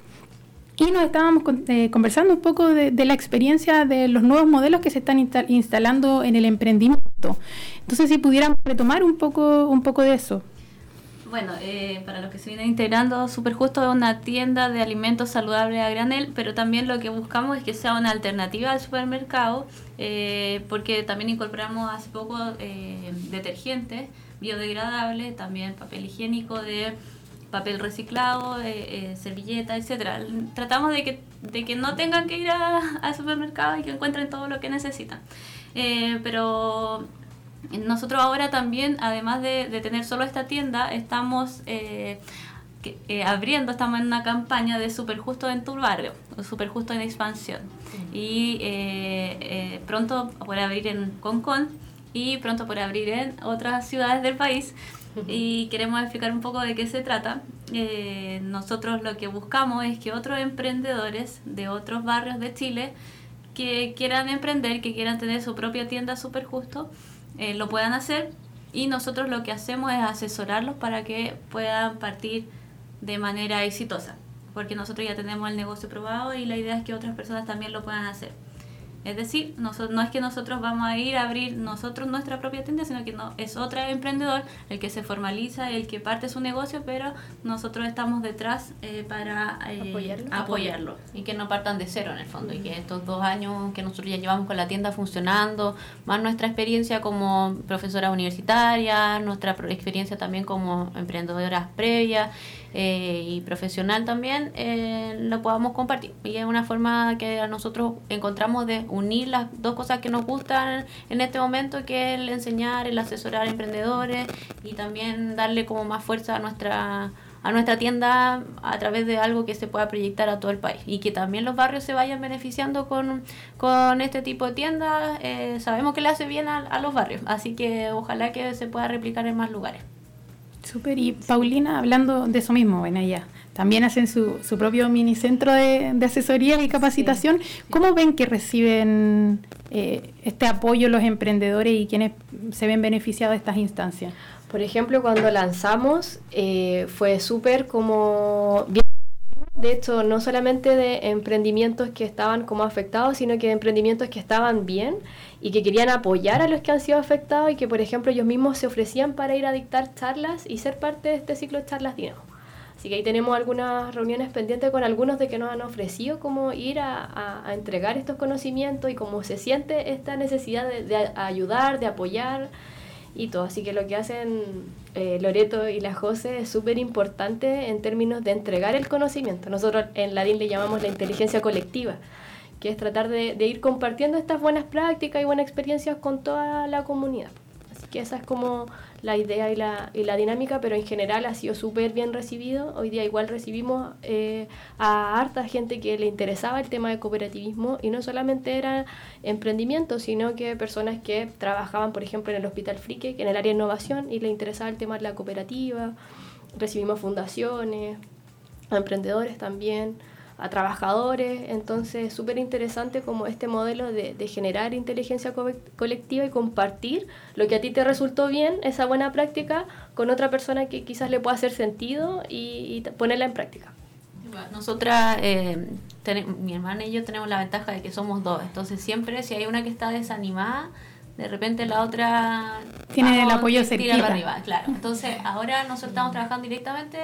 Y nos estábamos con- eh, conversando un poco de, de la experiencia de los nuevos modelos que se están insta- instalando en el emprendimiento. Entonces, si pudiéramos retomar un poco, un poco de eso. Bueno, eh, para los que se vienen integrando, Super Justo es una tienda de alimentos saludables a granel, pero también lo que buscamos es que sea una alternativa al supermercado, eh, porque también incorporamos hace poco eh, detergentes biodegradables, también papel higiénico de papel reciclado, eh, eh, servilleta, etcétera. Tratamos de que, de que no tengan que ir a- al supermercado y que encuentren todo lo que necesitan. Eh, pero nosotros ahora también, además de, de tener solo esta tienda, estamos eh, que- eh, abriendo, estamos en una campaña de Super Justo en tu barrio, o Super Justo en expansión. Y eh, eh, pronto por abrir en Concón y pronto por abrir en otras ciudades del país. Y queremos explicar un poco de qué se trata. Eh, nosotros lo que buscamos es que otros emprendedores de otros barrios de Chile que quieran emprender, que quieran tener su propia tienda súper justo, eh, lo puedan hacer y nosotros lo que hacemos es asesorarlos para que puedan partir de manera exitosa, porque nosotros ya tenemos el negocio probado y la idea es que otras personas también lo puedan hacer. Es decir, no es que nosotros vamos a ir a abrir nosotros nuestra propia tienda, sino que no, es otro emprendedor el que se formaliza, el que parte su negocio, pero nosotros estamos detrás eh, para eh, Apoyarlo. apoyarlo. y que no partan de cero en el fondo y que estos dos años que nosotros ya llevamos con la tienda funcionando, más nuestra experiencia como profesora universitaria, nuestra pro- experiencia también como emprendedoras previas eh, y profesional también, eh, lo podamos compartir. Y es una forma que nosotros encontramos de unir las dos cosas que nos gustan en este momento, que es el enseñar, el asesorar a emprendedores y también darle como más fuerza a nuestra a nuestra tienda a través de algo que se pueda proyectar a todo el país y que también los barrios se vayan beneficiando con, con este tipo de tiendas. eh, sabemos que le hace bien a, a los barrios, así que ojalá que se pueda replicar en más lugares. Súper. Y Paulina, hablando de eso mismo, bueno, ya. También hacen su, su propio minicentro de, de asesoría y capacitación. ¿Cómo ven que reciben eh, este apoyo los emprendedores y quienes se ven beneficiados de estas instancias? Por ejemplo, cuando lanzamos eh, fue súper como bien. De hecho, no solamente de emprendimientos que estaban como afectados, sino que de emprendimientos que estaban bien y que querían apoyar a los que han sido afectados y que, por ejemplo, ellos mismos se ofrecían para ir a dictar charlas y ser parte de este ciclo de charlas Dinamo. Así que ahí tenemos algunas reuniones pendientes con algunos de que nos han ofrecido como ir a, a- entregar estos conocimientos y cómo se siente esta necesidad de, de ayudar, de apoyar y todo. Así que lo que hacen eh, Loreto y la José es súper importante en términos de entregar el conocimiento. Nosotros en la DIN le llamamos la inteligencia colectiva, que es tratar de, de ir compartiendo estas buenas prácticas y buenas experiencias con toda la comunidad. Así que esa es como la idea y la, y la dinámica, pero en general ha sido súper bien recibido. Hoy día igual recibimos eh, a harta gente que le interesaba el tema de cooperativismo y no solamente era emprendimiento, sino que personas que trabajaban, por ejemplo, en el Hospital Frique, en el área de innovación, y le interesaba el tema de la cooperativa. Recibimos fundaciones, emprendedores también. A trabajadores. Entonces es súper interesante como este modelo de, de generar inteligencia co- colectiva y compartir lo que a ti te resultó bien, esa buena práctica, con otra persona que quizás le pueda hacer sentido y, y ponerla en práctica. Nosotras, eh, tene- mi hermana y yo tenemos la ventaja de que somos dos, entonces siempre si hay una que está desanimada, de repente la otra Tiene el apoyo tira cerquita. para arriba, claro. Entonces ahora nosotros estamos trabajando directamente,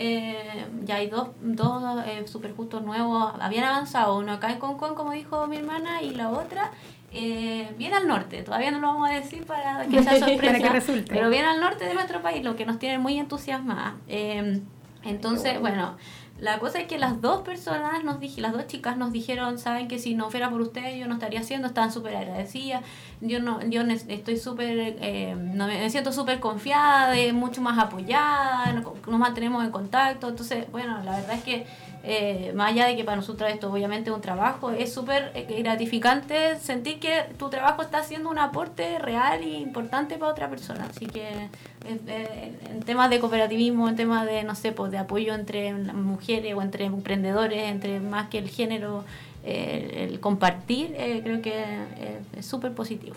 eh, ya hay dos, dos eh, super justos nuevos, habían avanzado, uno acá en Concón, como dijo mi hermana, y la otra eh, bien al norte, todavía no lo vamos a decir para que sea sorpresa, Para que resulte. pero bien al norte de nuestro país, lo que nos tiene muy entusiasmadas. Eh, entonces, bueno, la cosa es que las dos personas, nos dije, las dos chicas nos dijeron, saben que si no fuera por ustedes yo no estaría haciendo, estaban súper agradecidas, yo no yo estoy súper, eh, me, siento súper confiada, de, mucho más apoyada, no- nos mantenemos en contacto, entonces, bueno, la verdad es que eh, más allá de que para nosotros esto obviamente es un trabajo, es súper eh, gratificante sentir que tu trabajo está haciendo un aporte real e importante para otra persona. Así que eh, eh, en temas de cooperativismo, en temas de, no sé, pues de apoyo entre mujeres o entre emprendedores, entre más que el género, eh, el compartir, eh, creo que eh, es súper positivo.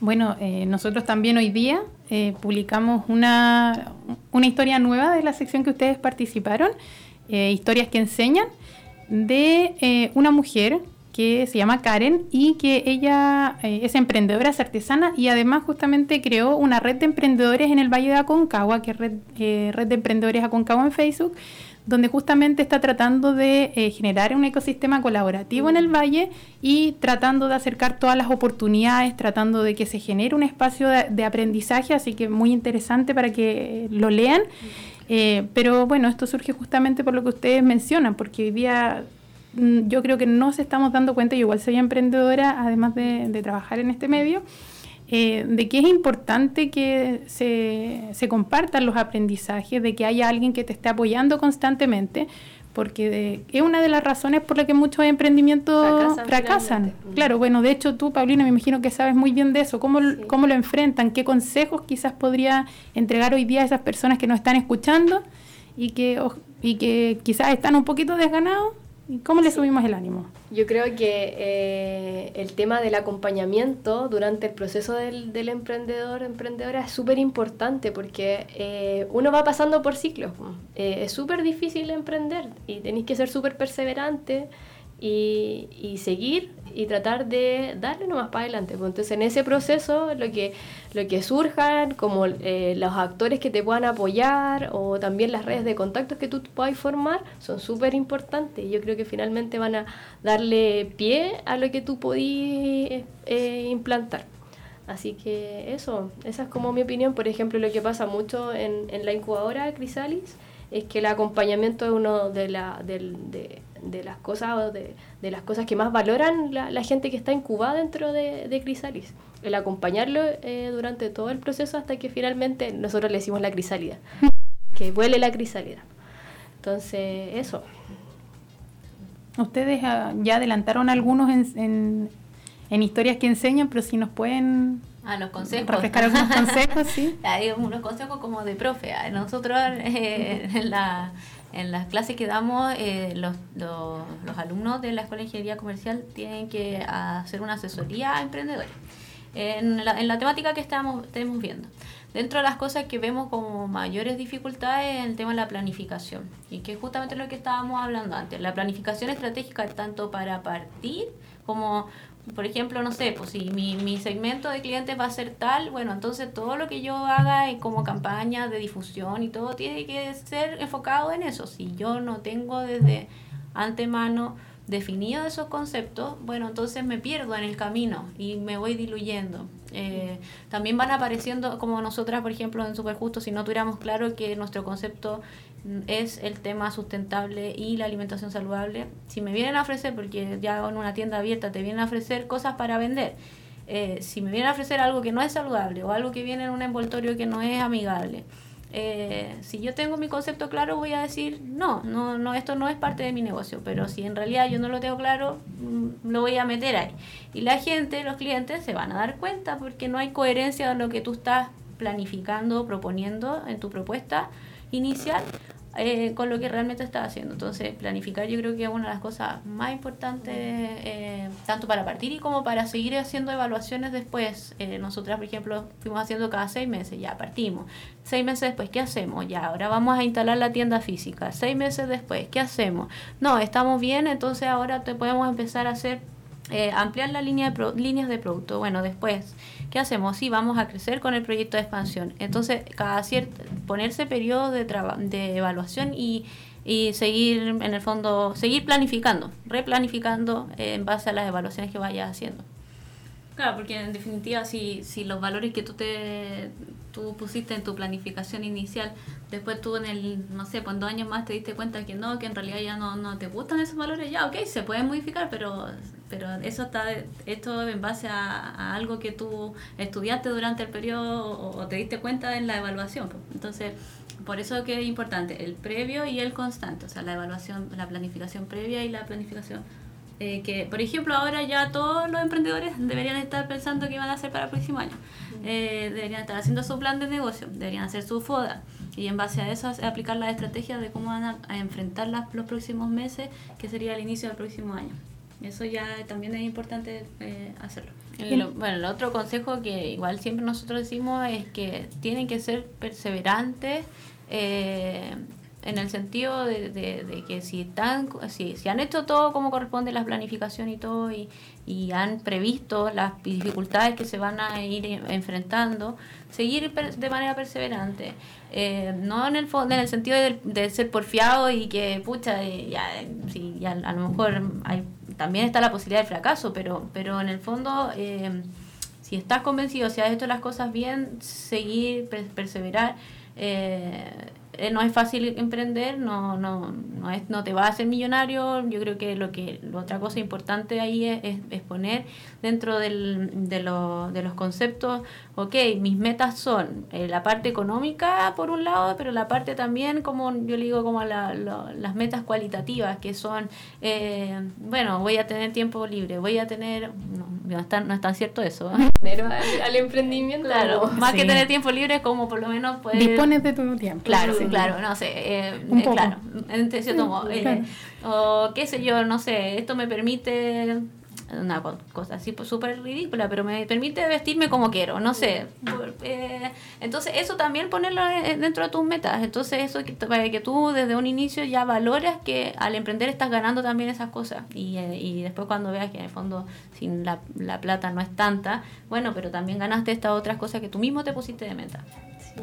Bueno, eh, nosotros también hoy día publicamos una, una historia nueva de la sección que ustedes participaron, historias que enseñan, de una mujer que se llama Karen y que ella eh, es emprendedora, es artesana y además justamente creó una red de emprendedores en el Valle de Aconcagua, que es red, eh, red de emprendedores Aconcagua en Facebook, donde justamente está tratando de eh, generar un ecosistema colaborativo en el valle y tratando de acercar todas las oportunidades, tratando de que se genere un espacio de, de aprendizaje, así que muy interesante para que lo lean. Eh, pero bueno, esto surge justamente por lo que ustedes mencionan, porque hoy día mm, yo creo que no se estamos dando cuenta, yo igual soy emprendedora, además de, de trabajar en este medio, eh, de que es importante que se, se compartan los aprendizajes, de que haya alguien que te esté apoyando constantemente, porque de- es una de las razones por las que muchos emprendimientos Fracasan fracasan. Mm. Claro, bueno, de hecho tú, Paulina, me imagino que sabes muy bien de eso. ¿Cómo, Sí. cómo lo enfrentan? ¿Qué consejos quizás podría entregar hoy día a esas personas que nos están escuchando y que, y que quizás están un poquito desganados? ¿Y cómo les subimos el ánimo? Yo creo que eh, el tema del acompañamiento durante el proceso del, del emprendedor, emprendedora, es súper importante porque eh, uno va pasando por ciclos. Eh, es súper difícil emprender y tenéis que ser súper perseverante y, y seguir y tratar de darle nomás para adelante. pues. Entonces, en ese proceso, lo que, lo que surjan, como eh, los actores que te puedan apoyar o también las redes de contactos que tú puedas formar, son súper importantes. Yo creo que finalmente van a darle pie a lo que tú podís eh, implantar. Así que eso, esa es como mi opinión. Por ejemplo, lo que pasa mucho en, en la incubadora Crisalis es que el acompañamiento es uno de, la, del- de, de las cosas o de, de las cosas que más valoran la, la gente que está incubada dentro de, de Crisalis. El acompañarlo eh, durante todo el proceso hasta que finalmente nosotros le decimos la crisálida. Que vuele la crisálida. Entonces, eso. Ustedes ah, ya adelantaron algunos en, en, en historias que enseñan, pero si nos pueden A los consejos. refrescar algunos consejos, sí. Hay unos consejos como de profe. Ah, Nosotros eh, en, la, en las clases que damos, eh, los, los, los alumnos de la Escuela de Ingeniería Comercial tienen que hacer una asesoría a emprendedores en la, en la temática que estamos, estamos viendo. Dentro de las cosas que vemos como mayores dificultades es el tema de la planificación y que es justamente lo que estábamos hablando antes. La planificación estratégica tanto para partir como, por ejemplo, no sé, pues si mi, mi segmento de clientes va a ser tal, bueno, entonces todo lo que yo haga como campaña de difusión y todo tiene que ser enfocado en eso. Si yo no tengo desde antemano definido esos conceptos, bueno, entonces me pierdo en el camino y me voy diluyendo. Eh, también van apareciendo, como nosotras, por ejemplo, en Superjusto, si no tuviéramos claro que nuestro concepto es el tema sustentable y la alimentación saludable, si me vienen a ofrecer, porque ya en una tienda abierta te vienen a ofrecer cosas para vender, eh, si me vienen a ofrecer algo que no es saludable o algo que viene en un envoltorio que no es amigable, eh, si yo tengo mi concepto claro voy a decir no, no, no, esto no es parte de mi negocio, pero si en realidad yo no lo tengo claro, mm, lo voy a meter ahí. Y la gente, los clientes se van a dar cuenta porque no hay coherencia en lo que tú estás planificando, proponiendo en tu propuesta inicial eh, con lo que realmente estás haciendo. Entonces, planificar yo creo que es una de las cosas más importantes, eh, tanto para partir y como para seguir haciendo evaluaciones después. Eh, nosotras, por ejemplo, fuimos haciendo cada seis meses, ya partimos. Seis meses después, ¿qué hacemos? Ya, ahora vamos a instalar la tienda física. Seis meses después, ¿qué hacemos? No, estamos bien, entonces ahora te podemos empezar a hacer, eh, ampliar la línea de pro- líneas de producto. Bueno, después, ¿qué hacemos? Sí, vamos a crecer con el proyecto de expansión. Entonces, cada cierto, ponerse periodo de, de evaluación y, y seguir, en el fondo, seguir planificando, replanificando en base a las evaluaciones que vayas haciendo. Claro, porque en definitiva, si, si los valores que tú te tú pusiste en tu planificación inicial, después tú en el, no sé, dos años más te diste cuenta que no, que en realidad ya no, no te gustan esos valores, ya, ok, se pueden modificar, pero, pero eso está, esto en base a, a algo que tú estudiaste durante el periodo o, o te diste cuenta en la evaluación. pues. Entonces, por eso que es importante el previo y el constante, o sea, la evaluación, la planificación previa y la planificación eh, que, por ejemplo, ahora ya todos los emprendedores deberían estar pensando qué van a hacer para el próximo año. Eh, deberían estar haciendo su plan de negocio, deberían hacer su FODA y en base a eso aplicar las estrategias de cómo van a, a enfrentar las- los próximos meses, que sería el inicio del próximo año. Eso ya también es importante eh, hacerlo. Lo- bueno, el otro consejo que igual siempre nosotros decimos es que tienen que ser perseverantes eh, en el sentido de, de- de que si están si, si han hecho todo como corresponde la planificación y todo y, y han previsto las dificultades que se van a ir eh, enfrentando seguir de manera perseverante Eh, no en el en el sentido de, de ser porfiado y que pucha eh, ya, eh, sí, ya a lo mejor hay, también está la posibilidad del fracaso pero pero en el fondo eh, si estás convencido, si has hecho las cosas bien, seguir, per- perseverar. eh, eh, no es fácil emprender, no, no, no, es, no te va a hacer millonario. Yo creo que lo que la otra cosa importante ahí es, es, es poner dentro del, de, lo- de los conceptos, ok, mis metas son eh, la parte económica por un lado, pero la parte también, como yo le digo, como la- lo- las metas cualitativas, que son, eh, bueno, voy a tener tiempo libre, voy a tener, no, no es tan, no es tan cierto eso. ¿eh? Al, al emprendimiento. Claro, más que tener tiempo libre es como por lo menos poder... Dispones de tu tiempo. Claro, Sí. claro, no sé, eh, Un eh, poco. claro, en cierto modo, eh, claro. o qué sé yo, no sé, esto me permite una co- cosa así pues, súper ridícula, pero me permite vestirme como quiero, no sé. por- eh, entonces eso también ponerlo eh, dentro de tus metas, entonces eso que, para que tú desde un inicio ya valoras que al emprender estás ganando también esas cosas y, eh, y después cuando veas que en el fondo sin la, la plata no es tanta, bueno, pero también ganaste estas otras cosas que tú mismo te pusiste de meta. Sí.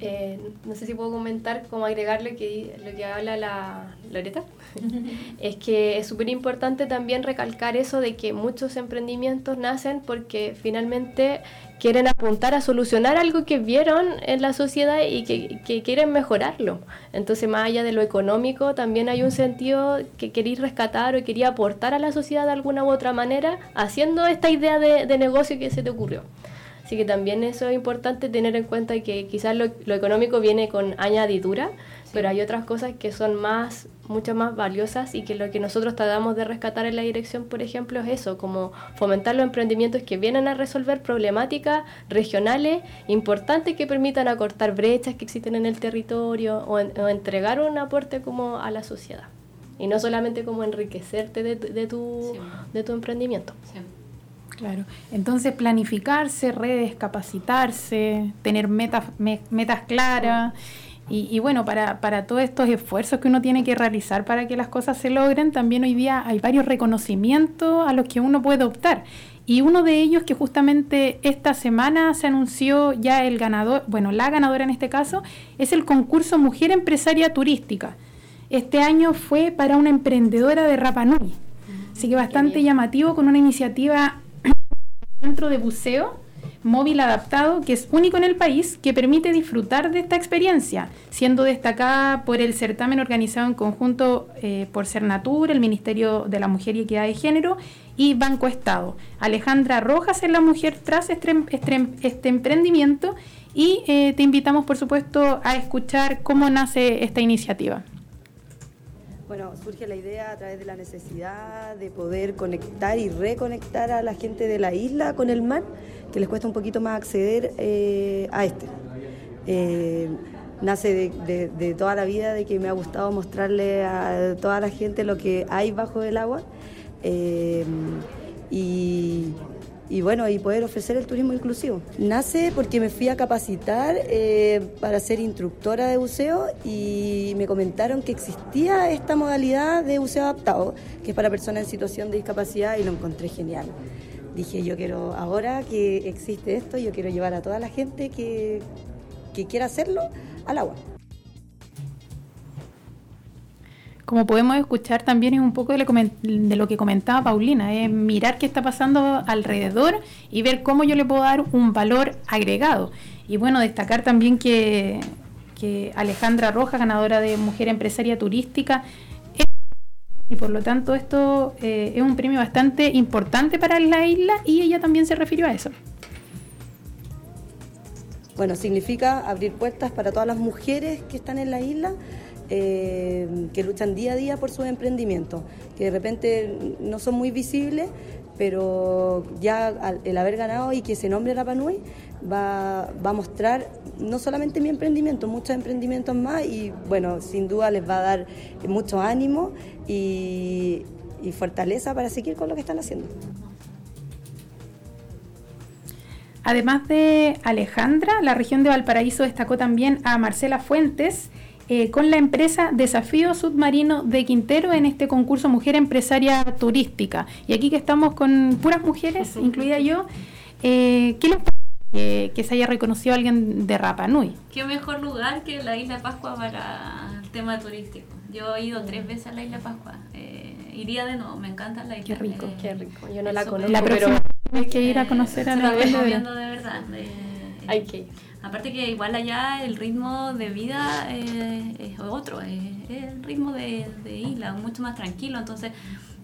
Eh, no sé si puedo comentar, cómo agregar lo que, lo que habla la Loreta. es que es súper importante también recalcar eso de que muchos emprendimientos nacen porque finalmente quieren apuntar a solucionar algo que vieron en la sociedad y que, quieren mejorarlo. Entonces, más allá de lo económico, también hay un sentido que queréis rescatar o quería aportar a la sociedad de alguna u otra manera haciendo esta idea de, negocio que se te ocurrió. Así que también eso es importante tener en cuenta que quizás lo económico viene con añadidura, pero hay otras cosas que son más, mucho más valiosas y que lo que nosotros tratamos de rescatar en la dirección, por ejemplo, es eso, como fomentar los emprendimientos que vienen a resolver problemáticas regionales importantes que permitan acortar brechas que existen en el territorio o, en- o entregar un aporte como a la sociedad. Y no solamente como enriquecerte de, tu- de tu, Sí. de tu emprendimiento. Claro. Entonces, planificarse, redes, capacitarse, tener metas, me- metas claras. Y, y bueno, para, para todos estos esfuerzos que uno tiene que realizar para que las cosas se logren, también hoy día hay varios reconocimientos a los que uno puede optar. Y uno de ellos que justamente esta semana se anunció ya el ganador, bueno, la ganadora en este caso, es el concurso Mujer Empresaria Turística. Este año fue para una emprendedora de Rapa Nui. Así que bastante bien. llamativo con una iniciativa centro de buceo móvil adaptado que es único en el país que permite disfrutar de esta experiencia, siendo destacada por el certamen organizado en conjunto eh, por Cernatur, el Ministerio de la Mujer y Equidad de Género y Banco Estado. Alejandra Rojas es la mujer tras este, emprendimiento y eh, te invitamos por supuesto a escuchar cómo nace esta iniciativa. Bueno, surge la idea a través de la necesidad de poder conectar y reconectar a la gente de la isla con el mar, que les cuesta un poquito más acceder eh, a este. Eh, nace de, toda la vida, de que me ha gustado mostrarle a toda la gente lo que hay bajo el agua. Eh, y, y bueno, y poder ofrecer el turismo inclusivo. Nace porque me fui a capacitar eh, para ser instructora de buceo y me comentaron que existía esta modalidad de buceo adaptado, que es para personas en situación de discapacidad y lo encontré genial. Dije, yo quiero, ahora que existe esto, yo quiero llevar a toda la gente que, que quiera hacerlo al agua. Como podemos escuchar también es un poco de lo, de lo que comentaba Paulina, es mirar qué está pasando alrededor y ver cómo yo le puedo dar un valor agregado. Y bueno, destacar también que, Alejandra Rojas, ganadora de Mujer Empresaria Turística, y por lo tanto esto eh, es un premio bastante importante para la isla y ella también se refirió a eso. Bueno, significa abrir puertas para todas las mujeres que están en la isla, eh, que luchan día a día por sus emprendimientos, que de repente no son muy visibles, pero ya el haber ganado y que se nombre Rapa Nui va, va a mostrar no solamente mi emprendimiento, muchos emprendimientos más y bueno, sin duda les va a dar mucho ánimo y fortaleza para seguir con lo que están haciendo. Además de Alejandra, la región de Valparaíso destacó también a Marcela Fuentes eh, con la empresa Desafío Submarino de Quintero en este concurso Mujer Empresaria Turística. Y aquí que estamos con puras mujeres, incluida yo, eh, ¿qué les parece que- se haya reconocido a alguien de Rapa Nui? ¿Qué mejor lugar que la isla Pascua para el tema turístico? Yo he ido tres veces a la isla Pascua. Eh, iría de nuevo, me encanta la isla. Qué rico. Eh, Qué rico. Yo no la conozco, La súper- pero próxima tienes que ir a conocer a la isla de de verdad. eh, hay que ir. Aparte que igual allá el ritmo de vida eh, es otro, es, es el ritmo de, de isla, mucho más tranquilo. Entonces,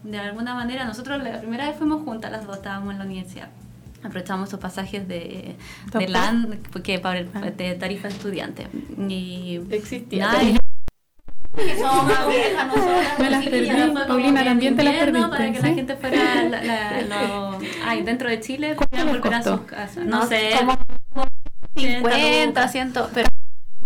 de alguna manera, nosotros la primera vez fuimos juntas, las dos estábamos en la universidad. Aprovechamos esos pasajes de, de LAN, porque para el, de tarifa estudiante. Y Existía. nada, y- Somos más viejas nosotras. Me las perdí. Paulina, que también te las perdiste, Para que ¿sí? la gente fuera la, la- lo- ay, dentro de Chile, ¿Cuánto pudieran les volver a sus casas. No, sé, Como 50, lucas. 100, pero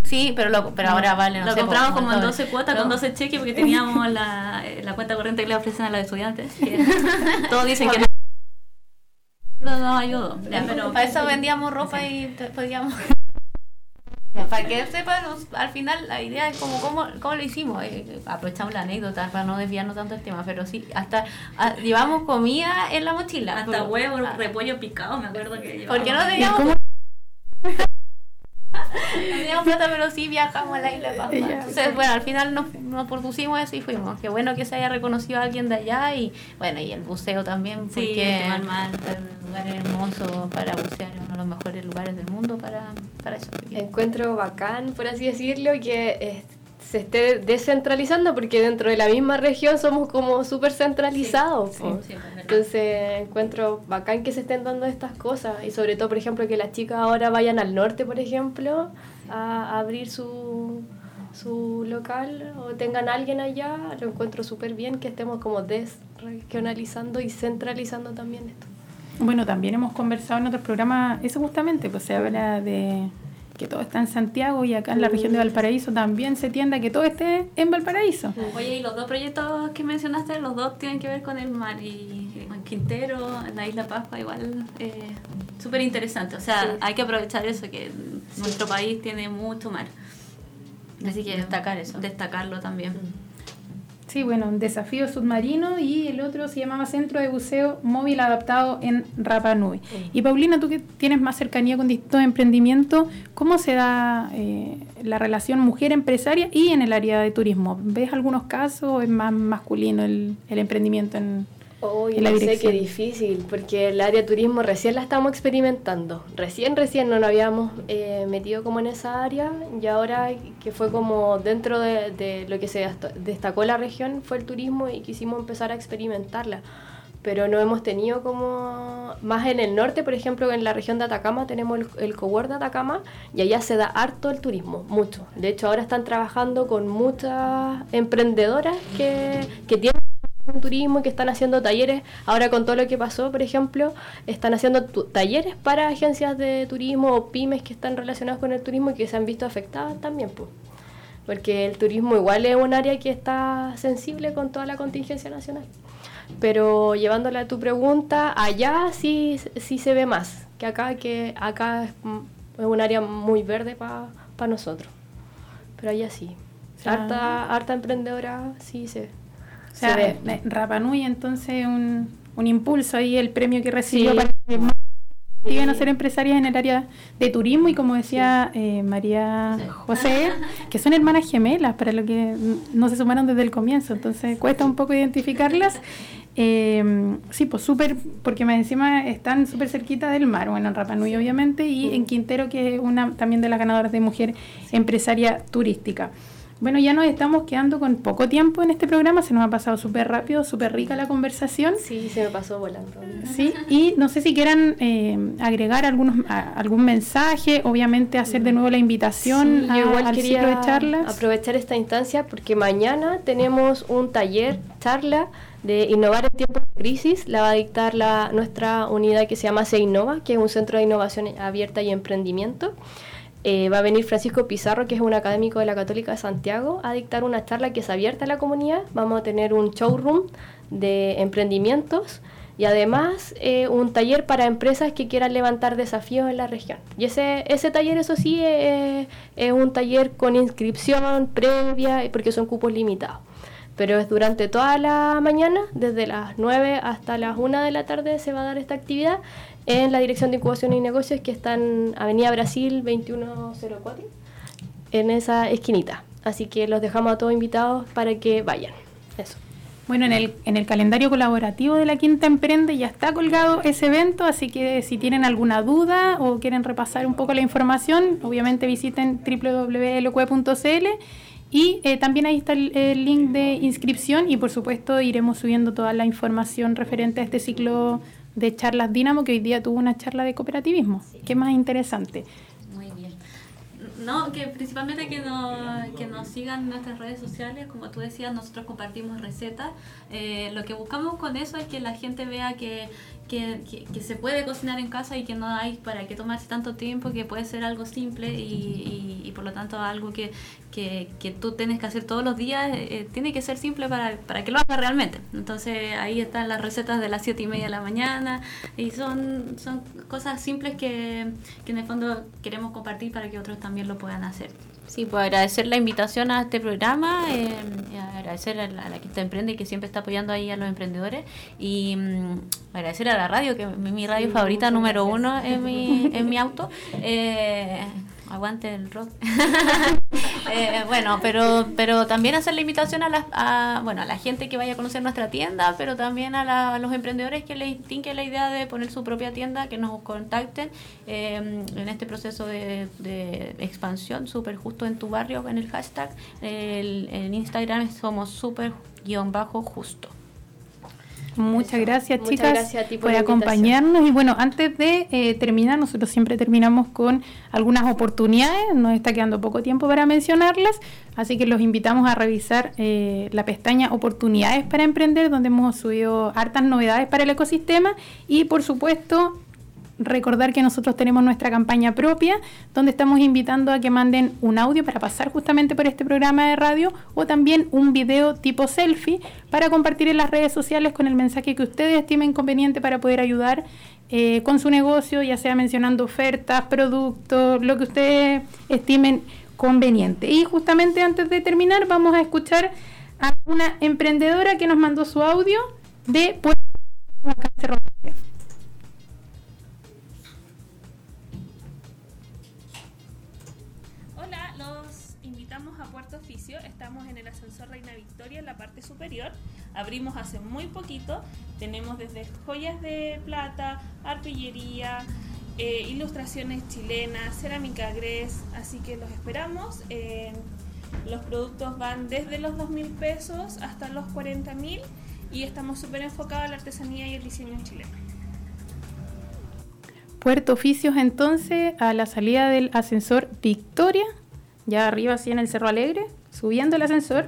sí, pero, lo, pero ahora vale, no lo sé, compramos como en montón. 12 cuotas No. con 12 cheques porque teníamos la, eh, la cuenta corriente que le ofrecen a los estudiantes. que todos dicen que no. No nos ayudó. Ya, pero Para eso vendíamos ropa y podíamos. Para que sepan, al final la idea es como cómo, cómo lo hicimos. Eh, aprovechamos la anécdota para no desviarnos tanto del tema, pero sí, hasta ah, llevamos comida en la mochila. hasta Por- huevo, ah, repollo picado, me acuerdo que Porque no teníamos. No teníamos plata, pero sí viajamos a la isla de Pascua. Entonces, bueno, al final nos, nos propusimos eso y fuimos. Qué bueno que se haya reconocido a alguien de allá y bueno, y el buceo también, Sí, porque tomar mar. el lugar hermoso para bucear, uno de los mejores lugares del mundo para, para eso. Encuentro bacán, por así decirlo, que eh, se esté descentralizando porque dentro de la misma región somos como súper centralizados. Sí. Entonces encuentro bacán que se estén dando estas cosas y sobre todo, por ejemplo, que las chicas ahora vayan al norte, por ejemplo, a, a abrir su, su local o tengan a alguien allá, lo encuentro súper bien que estemos como desregionalizando y centralizando también esto. Bueno, también hemos conversado en otros programas, eso justamente, pues se habla de que todo está en Santiago y acá en la región de Valparaíso también se tiende a que todo esté en Valparaíso. Oye, y los dos proyectos que mencionaste, los dos tienen que ver con el mar y eh, en Quintero, en la isla Pascua, igual eh, súper interesante. O sea, Sí. hay que aprovechar eso, que nuestro país tiene mucho mar. Así que Destacar eso. Destacarlo también. Sí, bueno, un desafío submarino y el otro se llamaba Centro de Buceo Móvil Adaptado en Rapa Nui. Y Paulina, tú que tienes más cercanía con distintos emprendimientos, ¿cómo se da eh, la relación mujer-empresaria y en el área de turismo? ¿Ves algunos casos o es más masculino el, el emprendimiento en, Hoy en la no sé qué difícil, porque el área de turismo recién la estamos experimentando. Recién, recién no nos habíamos eh, metido como en esa área y ahora que fue como dentro de, de lo que se dest- destacó la región fue el turismo y quisimos empezar a experimentarla. Pero no hemos tenido como... Más en el norte, por ejemplo, en la región de Atacama tenemos el, el cowork de Atacama y allá se da harto el turismo, mucho. De hecho, ahora están trabajando con muchas emprendedoras que, que tienen en turismo y que están haciendo talleres. Ahora con todo lo que pasó, por ejemplo, están haciendo talleres para agencias de turismo o pymes que están relacionadas con el turismo y que se han visto afectadas también, pues. Porque el turismo igual es un área que está sensible con toda la contingencia nacional. Pero llevándola a tu pregunta, allá sí, sí se ve más que acá, que acá es, mm, un área muy verde para nosotros. Pero allá sí. sea, harta, harta emprendedora sí se, O sea, se ve. eh, Rapa Nui, entonces, un, un impulso ahí, el premio que recibió Sí. para que motiven a ser empresarias en el área de turismo y como decía eh, María José, que son hermanas gemelas, para lo que no se sumaron desde el comienzo, entonces cuesta un poco identificarlas. Eh, sí, pues súper, porque más encima están súper cerquita del mar, bueno, en Rapa Nui obviamente, y en Quintero, que es una también de las ganadoras de Mujer Empresaria Turística. Bueno, ya nos estamos quedando con poco tiempo en este programa, se nos ha pasado súper rápido, súper rica la conversación. Sí, se me pasó volando. Sí, y no sé si quieran eh, agregar algunos a- algún mensaje, obviamente hacer de nuevo la invitación Sí, a- yo igual al quería ciclo de charlas. aprovechar esta instancia porque mañana tenemos un taller, charla de innovar en tiempos de crisis. La va a dictar la, nuestra unidad que se llama Se Innova, que es un centro de innovación abierta y emprendimiento. Eh, va a venir Francisco Pizarro, que es un académico de la Católica de Santiago, a dictar una charla que es abierta a la comunidad. Vamos a tener un showroom de emprendimientos y además eh, un taller para empresas que quieran levantar desafíos en la región. Y ese, taller, eso sí, eh, es un taller con inscripción previa, porque son cupos limitados. Pero es durante toda la mañana, desde las 9 hasta las 1 de la tarde se va a dar esta actividad en la Dirección de Incubación y Negocios que está en Avenida Brasil 2104, en esa esquinita. Así que los dejamos a todos invitados para que vayan. Eso. Bueno, en el, en el calendario colaborativo de la Quinta Emprende ya está colgado ese evento, así que si tienen alguna duda o quieren repasar un poco la información, obviamente visiten www.eloque.cl y eh, también ahí está el, el link de inscripción y por supuesto iremos subiendo toda la información referente a este ciclo de charlas Dínamo que hoy día tuvo una charla de cooperativismo. Qué más interesante. No, que principalmente que nos, que nos sigan en nuestras redes sociales, como tú decías, nosotros compartimos recetas. Eh, lo que buscamos con eso es que la gente vea que, que, que- que se puede cocinar en casa y que no hay para qué tomarse tanto tiempo, que puede ser algo simple y, y- y por lo tanto algo que, que, que tú tienes que hacer todos los días, eh, tiene que ser simple para, para que lo hagas realmente. Entonces ahí están las recetas de las 7 y media de la mañana y son, son cosas simples que, que en el fondo queremos compartir para que otros también lo puedan hacer. Sí, pues agradecer la invitación a este programa, eh, agradecer a la, a la Quinta Emprende que siempre está apoyando ahí a los emprendedores y mm, agradecer a la radio, que es mi, mi radio Sí, favorita número gracias. uno en mi, en mi auto. Eh, aguante el rock. Eh, bueno, pero pero también hacer la invitación a, las, a, bueno, a la gente que vaya a conocer nuestra tienda, pero también a, la- los emprendedores que les tinque la idea de poner su propia tienda, que nos contacten eh, en este proceso de, de expansión, súper justo en tu barrio, en el hashtag. El, en Instagram somos súper guion bajo justo. Muchas gracias, Muchas chicas, gracias a ti por acompañarnos. Y bueno, antes de eh, terminar, nosotros siempre terminamos con algunas oportunidades. Nos está quedando poco tiempo para mencionarlas, así que los invitamos a revisar eh, la pestaña Oportunidades para Emprender, donde hemos subido hartas novedades para el ecosistema. Y por supuesto, recordar que nosotros tenemos nuestra campaña propia, donde estamos invitando a que manden un audio para pasar justamente por este programa de radio o también un video tipo selfie para compartir en las redes sociales con el mensaje que ustedes estimen conveniente para poder ayudar eh, con su negocio, ya sea mencionando ofertas, productos, lo que ustedes estimen conveniente. Y justamente antes de terminar vamos a escuchar a una emprendedora que nos mandó su audio de Puerto Estamos en el ascensor Reina Victoria en la parte superior. Abrimos hace muy poquito. Tenemos desde joyas de plata, arpillería, eh, ilustraciones chilenas, cerámica gres. Así que los esperamos. Eh, los productos van desde los 2 mil pesos hasta los 40 mil y estamos súper enfocados en la artesanía y el diseño chileno. Puerto Oficios entonces a la salida del ascensor Victoria, ya arriba así en el Cerro Alegre, subiendo el ascensor.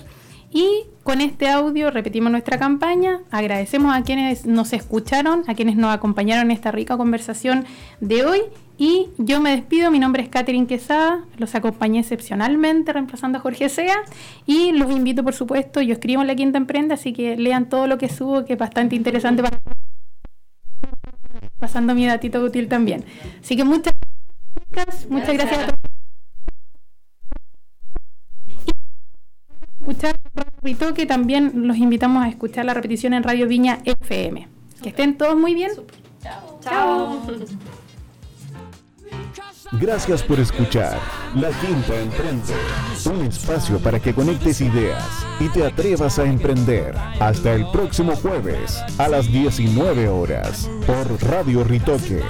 Y con este audio repetimos nuestra campaña. Agradecemos a quienes nos escucharon, a quienes nos acompañaron en esta rica conversación de hoy. Y yo me despido, mi nombre es Catherine Quesada, los acompañé excepcionalmente reemplazando a Jorge Sea y los invito por supuesto, yo escribo en La Quinta Emprende, así que lean todo lo que subo, que es bastante interesante pasando mi datito útil también. Así que muchas gracias, muchas gracias a todos. Escuchar Radio que también los invitamos a escuchar la repetición en Radio Viña FM. Que estén todos muy bien. Chao. Gracias por escuchar La Quinta Emprende, un espacio para que conectes ideas y te atrevas a emprender. Hasta el próximo jueves a las 19 horas por Radio Ritoque.